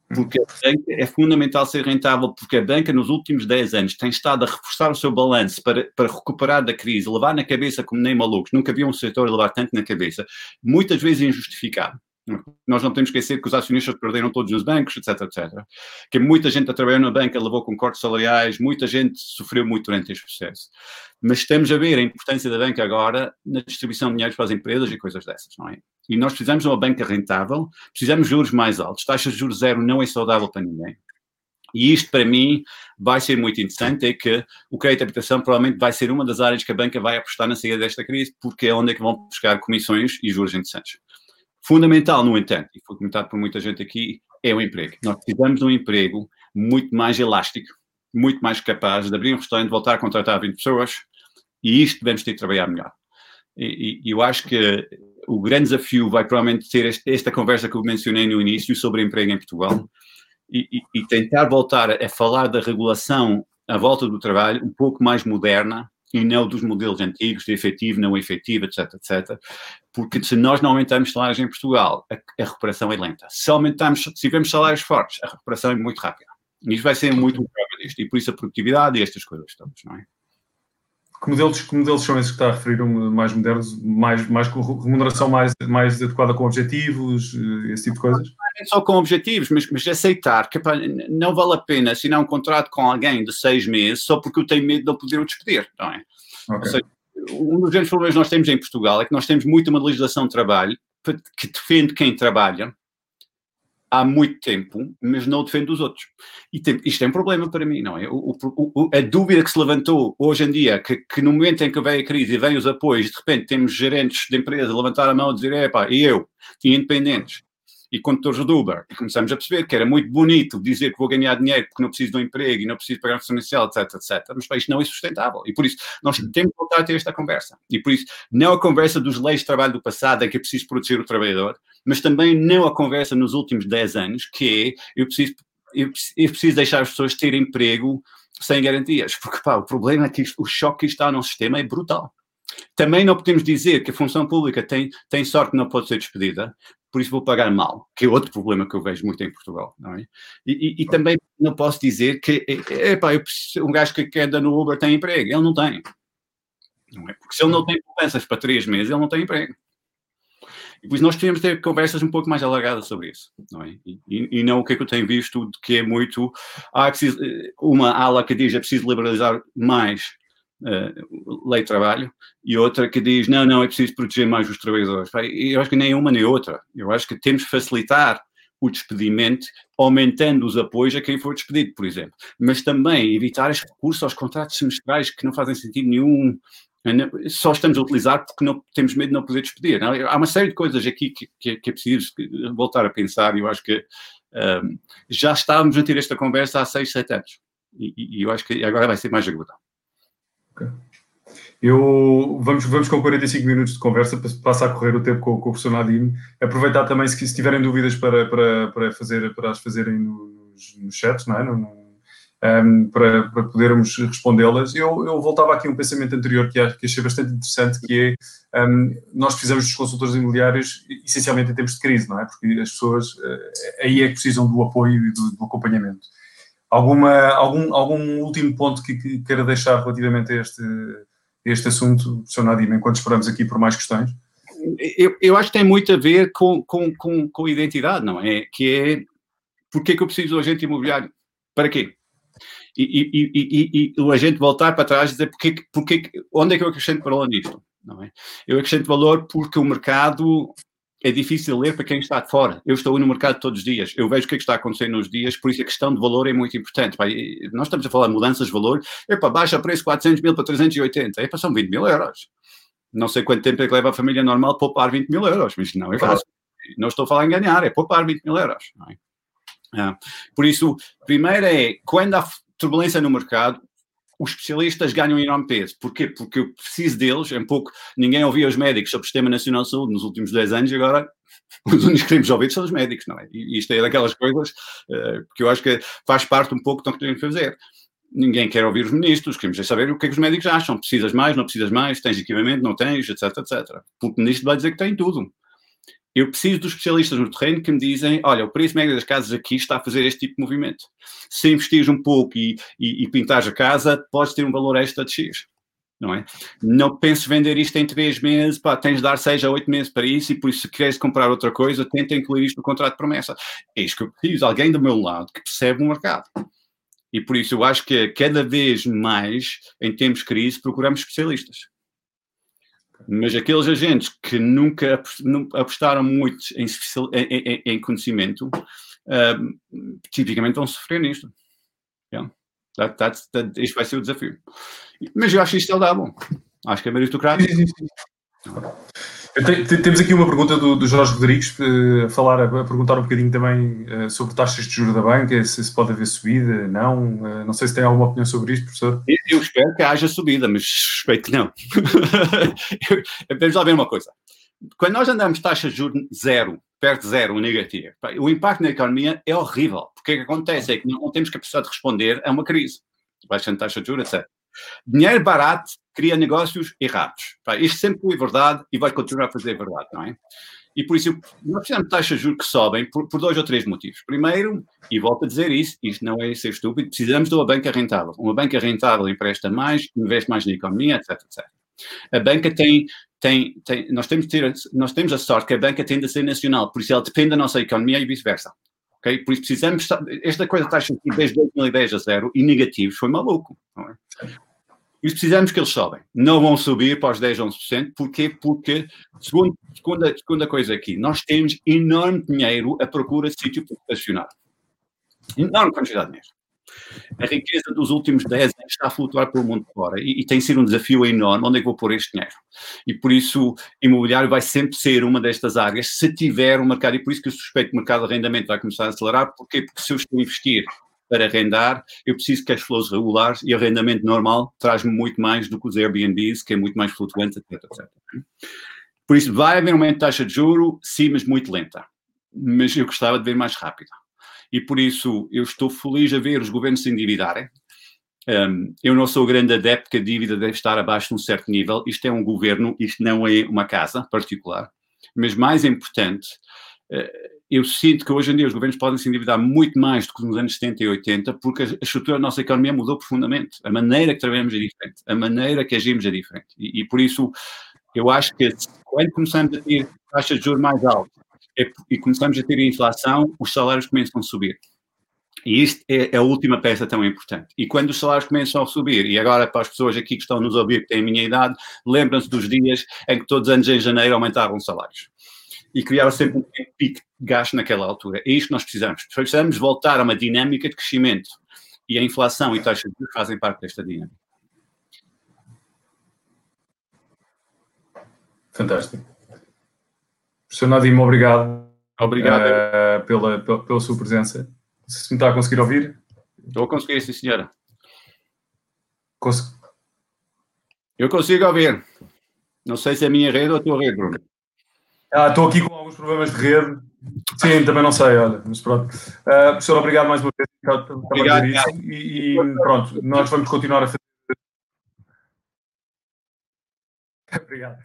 Porque a banca é fundamental ser rentável, porque a banca nos últimos 10 anos tem estado a reforçar o seu balanço para, para recuperar da crise, levar na cabeça como nem malucos. Nunca havia um setor levar tanto na cabeça, muitas vezes injustificado. Nós não que esquecer que os acionistas perderam todos os bancos, etc, etc. Que muita gente a trabalhar na banca levou com cortes salariais, muita gente sofreu muito durante este processo. Mas estamos a ver a importância da banca agora na distribuição de dinheiro para as empresas e coisas dessas, não é? E nós precisamos de uma banca rentável, precisamos de juros mais altos. Taxas de juros zero não é saudável para ninguém. E isto, para mim, vai ser muito interessante, é que o crédito de habitação provavelmente vai ser uma das áreas que a banca vai apostar na saída desta crise, porque é onde é que vão buscar comissões e juros interessantes. Fundamental, no entanto, e foi comentado por muita gente aqui, é o emprego. Nós precisamos de um emprego muito mais elástico, muito mais capaz de abrir um restaurante, voltar a contratar 20 pessoas, e isto devemos ter que trabalhar melhor. E, e eu acho que o grande desafio vai provavelmente ser este, esta conversa que eu mencionei no início sobre emprego em Portugal e, e, e tentar voltar a falar da regulação à volta do trabalho um pouco mais moderna e não dos modelos antigos de efetivo, não efetivo, etc, etc. Porque se nós não aumentarmos salários em Portugal, a, a recuperação é lenta. Se aumentarmos, se tivermos salários fortes, a recuperação é muito rápida. Isto vai ser muito um prova disto. E por isso a produtividade e estas coisas todas, não é? Que modelos, que modelos são esses que está a referir, mais modernos, mais, mais com remuneração mais, mais adequada com objetivos, eh, esse tipo de coisas? Não só com objetivos, mas, mas aceitar que pá, não vale a pena assinar um contrato com alguém de seis meses só porque eu tenho medo de eu poder o despedir, não é? Okay. Seja, um dos grandes problemas que nós temos em Portugal é que nós temos muito uma legislação de trabalho que defende quem trabalha há muito tempo, mas não defende os outros. E tem, isto é um problema para mim, não é? O, o, a dúvida que se levantou hoje em dia, que, que, no momento em que vem a crise e vem os apoios, de repente temos gerentes de empresa levantar a mão e dizer, epá, e eu, e independentes, e condutores do Uber. E começamos a perceber que era muito bonito dizer que vou ganhar dinheiro porque não preciso de um emprego e não preciso pagar função inicial, etc, etc. Mas para isto não é sustentável. E por isso nós temos que voltar a ter esta conversa. E por isso não a conversa dos leis de trabalho do passado em que é preciso proteger o trabalhador, mas também não a conversa nos últimos 10 anos que é eu preciso, eu, eu preciso deixar as pessoas terem emprego sem garantias. Porque pá, o problema é que isto, o choque que está no sistema é brutal. Também não podemos dizer que a função pública tem, tem sorte não pode ser despedida, por isso vou pagar mal, que é outro problema que eu vejo muito em Portugal, não é? E, e, e também não posso dizer que, epá, eu preciso, um gajo que anda no Uber tem emprego, ele não tem. Não é? Porque se ele não tem poupanças para três meses, ele não tem emprego. E por isso nós temos ter conversas um pouco mais alargadas sobre isso, não é? E, e, não o que é que eu tenho visto, que é muito, ah, é preciso, uma ala que diz é preciso liberalizar mais uh, lei de trabalho, e outra que diz, não, não, é preciso proteger mais os trabalhadores. Eu acho que nem uma nem outra. Eu acho que temos que facilitar o despedimento, aumentando os apoios a quem for despedido, por exemplo. Mas também evitar este recurso aos contratos semestrais que não fazem sentido nenhum, só estamos a utilizar porque não, temos medo de não poder despedir. Não? Há uma série de coisas aqui que, que, que é preciso voltar a pensar e eu acho que um, já estávamos a ter esta conversa há 6, 7 anos. E, e, eu acho que agora vai ser mais aguda. Eu, vamos, vamos com 45 minutos de conversa, passa a correr o tempo com, com o professor Nadim. Aproveitar também, se, se tiverem dúvidas para, para, para, fazer, para as fazerem nos, nos chats, não é? No, no, um, para, para podermos respondê-las. Eu, eu voltava aqui a um pensamento anterior que, que achei bastante interessante, que é, um, nós precisamos dos consultores imobiliários essencialmente em tempos de crise, não é? Porque as pessoas uh, aí é que precisam do apoio e do, do acompanhamento. Alguma, algum, algum último ponto que, que queira deixar relativamente a este, a este assunto, Sr. Nadim, enquanto esperamos aqui por mais questões? Eu, eu acho que tem muito a ver com, com, com, com identidade, não é? Que é, porque é que eu preciso do agente imobiliário? Para quê? E, e, e, e, o agente voltar para trás e dizer porque, porque, onde é que eu acrescento valor nisto? Não é? Eu acrescento valor porque o mercado é difícil ler para quem está de fora. Eu estou no mercado todos os dias, eu vejo o que, é que está acontecendo nos dias, por isso a questão de valor é muito importante. nós estamos a falar de mudanças de valor, é para baixa preço 400 mil para 380, é para são 20 mil euros. Não sei quanto tempo é que leva a família normal a poupar 20 mil euros, mas não é fácil. Não estou a falar em ganhar, é poupar 20 mil euros. É? É. Por isso, primeiro é, quando há turbulência no mercado, os especialistas ganham enorme peso. Porquê? Porque eu preciso deles. É um pouco. Ninguém ouvia os médicos sobre o Sistema Nacional de Saúde nos últimos 10 anos e agora os únicos que queremos ouvir são os médicos, não é? E isto é daquelas coisas uh, que eu acho que faz parte um pouco do que estão querendo fazer. Ninguém quer ouvir os ministros, queremos saber o que é que os médicos acham. Precisas mais, não precisas mais, tens equipamento, não tens, etc, etc. Porque o ministro vai dizer que tem tudo eu preciso dos especialistas no terreno que me dizem: olha, o preço médio das casas aqui está a fazer este tipo de movimento. Se investires um pouco e, e, e pintares a casa, podes ter um valor extra de X. Não é? Não penses vender isto em três meses, pá, tens de dar seis a oito meses para isso, e por isso, se queres comprar outra coisa, tenta incluir isto no contrato de promessa. É isso que eu preciso, alguém do meu lado que percebe o mercado. E por isso eu acho que cada vez mais, em tempos de crise, procuramos especialistas. Mas aqueles agentes que nunca apostaram muito em, em, em conhecimento, uh, tipicamente vão sofrer nisto. Yeah. That, that, that, isto vai ser o desafio. Mas eu acho isto saudável. Acho que é meritocrático. Temos aqui uma pergunta do, do Jorge Rodrigues eh, a falar, a perguntar um bocadinho também uh, sobre taxas de juros da banca, se, se pode haver subida, não. Uh, não sei se tem alguma opinião sobre isto, professor. Eu, espero que haja subida, mas suspeito que não. Vamos lá ver uma coisa. Quando nós andamos taxas de juros zero, perto de zero, negativa, o impacto na economia é horrível. Porque o que acontece é que não temos capacidade de responder a uma crise. Baixando taxa de juros, etc. Dinheiro barato cria negócios errados. Isto sempre foi verdade e vai continuar a fazer verdade, não é? E por isso, nós precisamos de taxas de juros que sobem por, por, dois ou três motivos. Primeiro, e volto a dizer isso, isto não é ser estúpido, precisamos de uma banca rentável. Uma banca rentável empresta mais, investe mais na economia, etc, etc. A banca tem, tem, tem nós, temos ter, nós temos a sorte que a banca tende a ser nacional, por isso ela depende da nossa economia e vice-versa. Okay? Por isso precisamos, esta coisa de taxa de desde 2010 a zero e negativos foi maluco. Não Mas precisamos que eles sobem. Não vão subir para os 10, 11%. Porquê? Porque, segundo, segunda, segunda coisa aqui, nós temos enorme dinheiro à procura de sítio para estacionar. Enorme quantidade de dinheiro. A riqueza dos últimos 10 anos está a flutuar pelo mundo fora e, e, tem sido um desafio enorme. Onde é que vou pôr este dinheiro? E por isso, imobiliário vai sempre ser uma destas áreas se tiver um mercado. E por isso que eu suspeito que o mercado de arrendamento vai começar a acelerar. Porquê? Porque se eu estou a investir para arrendar, eu preciso cash flows regulares e arrendamento normal traz-me muito mais do que os Airbnbs, que é muito mais flutuante, etc, etc. Por isso, vai haver um aumento de taxa de juro, sim, mas muito lenta. Mas eu gostava de ver mais rápido. E por isso, eu estou feliz a ver os governos se endividarem. Um, eu não sou grande adepto que a dívida deve estar abaixo de um certo nível. Isto é um governo, isto não é uma casa particular. Mas mais importante, uh, eu sinto que hoje em dia os governos podem se endividar muito mais do que nos anos 70 e 80, porque a estrutura da nossa economia mudou profundamente. A maneira que trabalhamos é diferente, a maneira que agimos é diferente. E, e por isso, eu acho que quando começamos a ter taxas de juros mais altas é, e começamos a ter inflação, os salários começam a subir. E isto é a última peça tão importante. E quando os salários começam a subir, e agora para as pessoas aqui que estão nos ouvir, que têm a minha idade, lembram-se dos dias em que todos os anos em janeiro aumentavam os salários e criava sempre um pico de gasto naquela altura. É isto que nós precisamos. Precisamos voltar a uma dinâmica de crescimento e a inflação e taxas de juros fazem parte desta dinâmica. Fantástico. Professor Nadim, obrigado. Obrigado. Uh, pela, pela, pela, sua presença. Se me está a conseguir ouvir? Estou a conseguir, sim, senhora. Cons Eu consigo ouvir. Não sei se é a minha rede ou a tua rede, Bruno. Ah, estou aqui com alguns problemas de rede. Sim, também não sei, olha, mas pronto. Uh, professor, obrigado mais uma vez por obrigado, isso. E, e, pronto, nós vamos continuar a fazer. obrigado.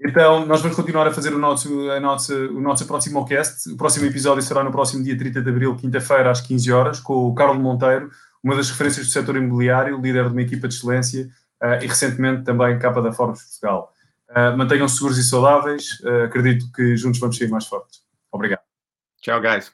Então, nós vamos continuar a fazer o nosso, a nossa, o nosso próximo cast. O próximo episódio será no próximo dia 30 de abril, quinta-feira, às 15 horas, com o Carlos Monteiro, uma das referências do setor imobiliário, líder de uma equipa de excelência uh, e recentemente também capa da Forbes Portugal. Uh, Mantenham-se seguros e saudáveis. Uh, acredito que juntos vamos sair mais fortes. Obrigado. Tchau, guys.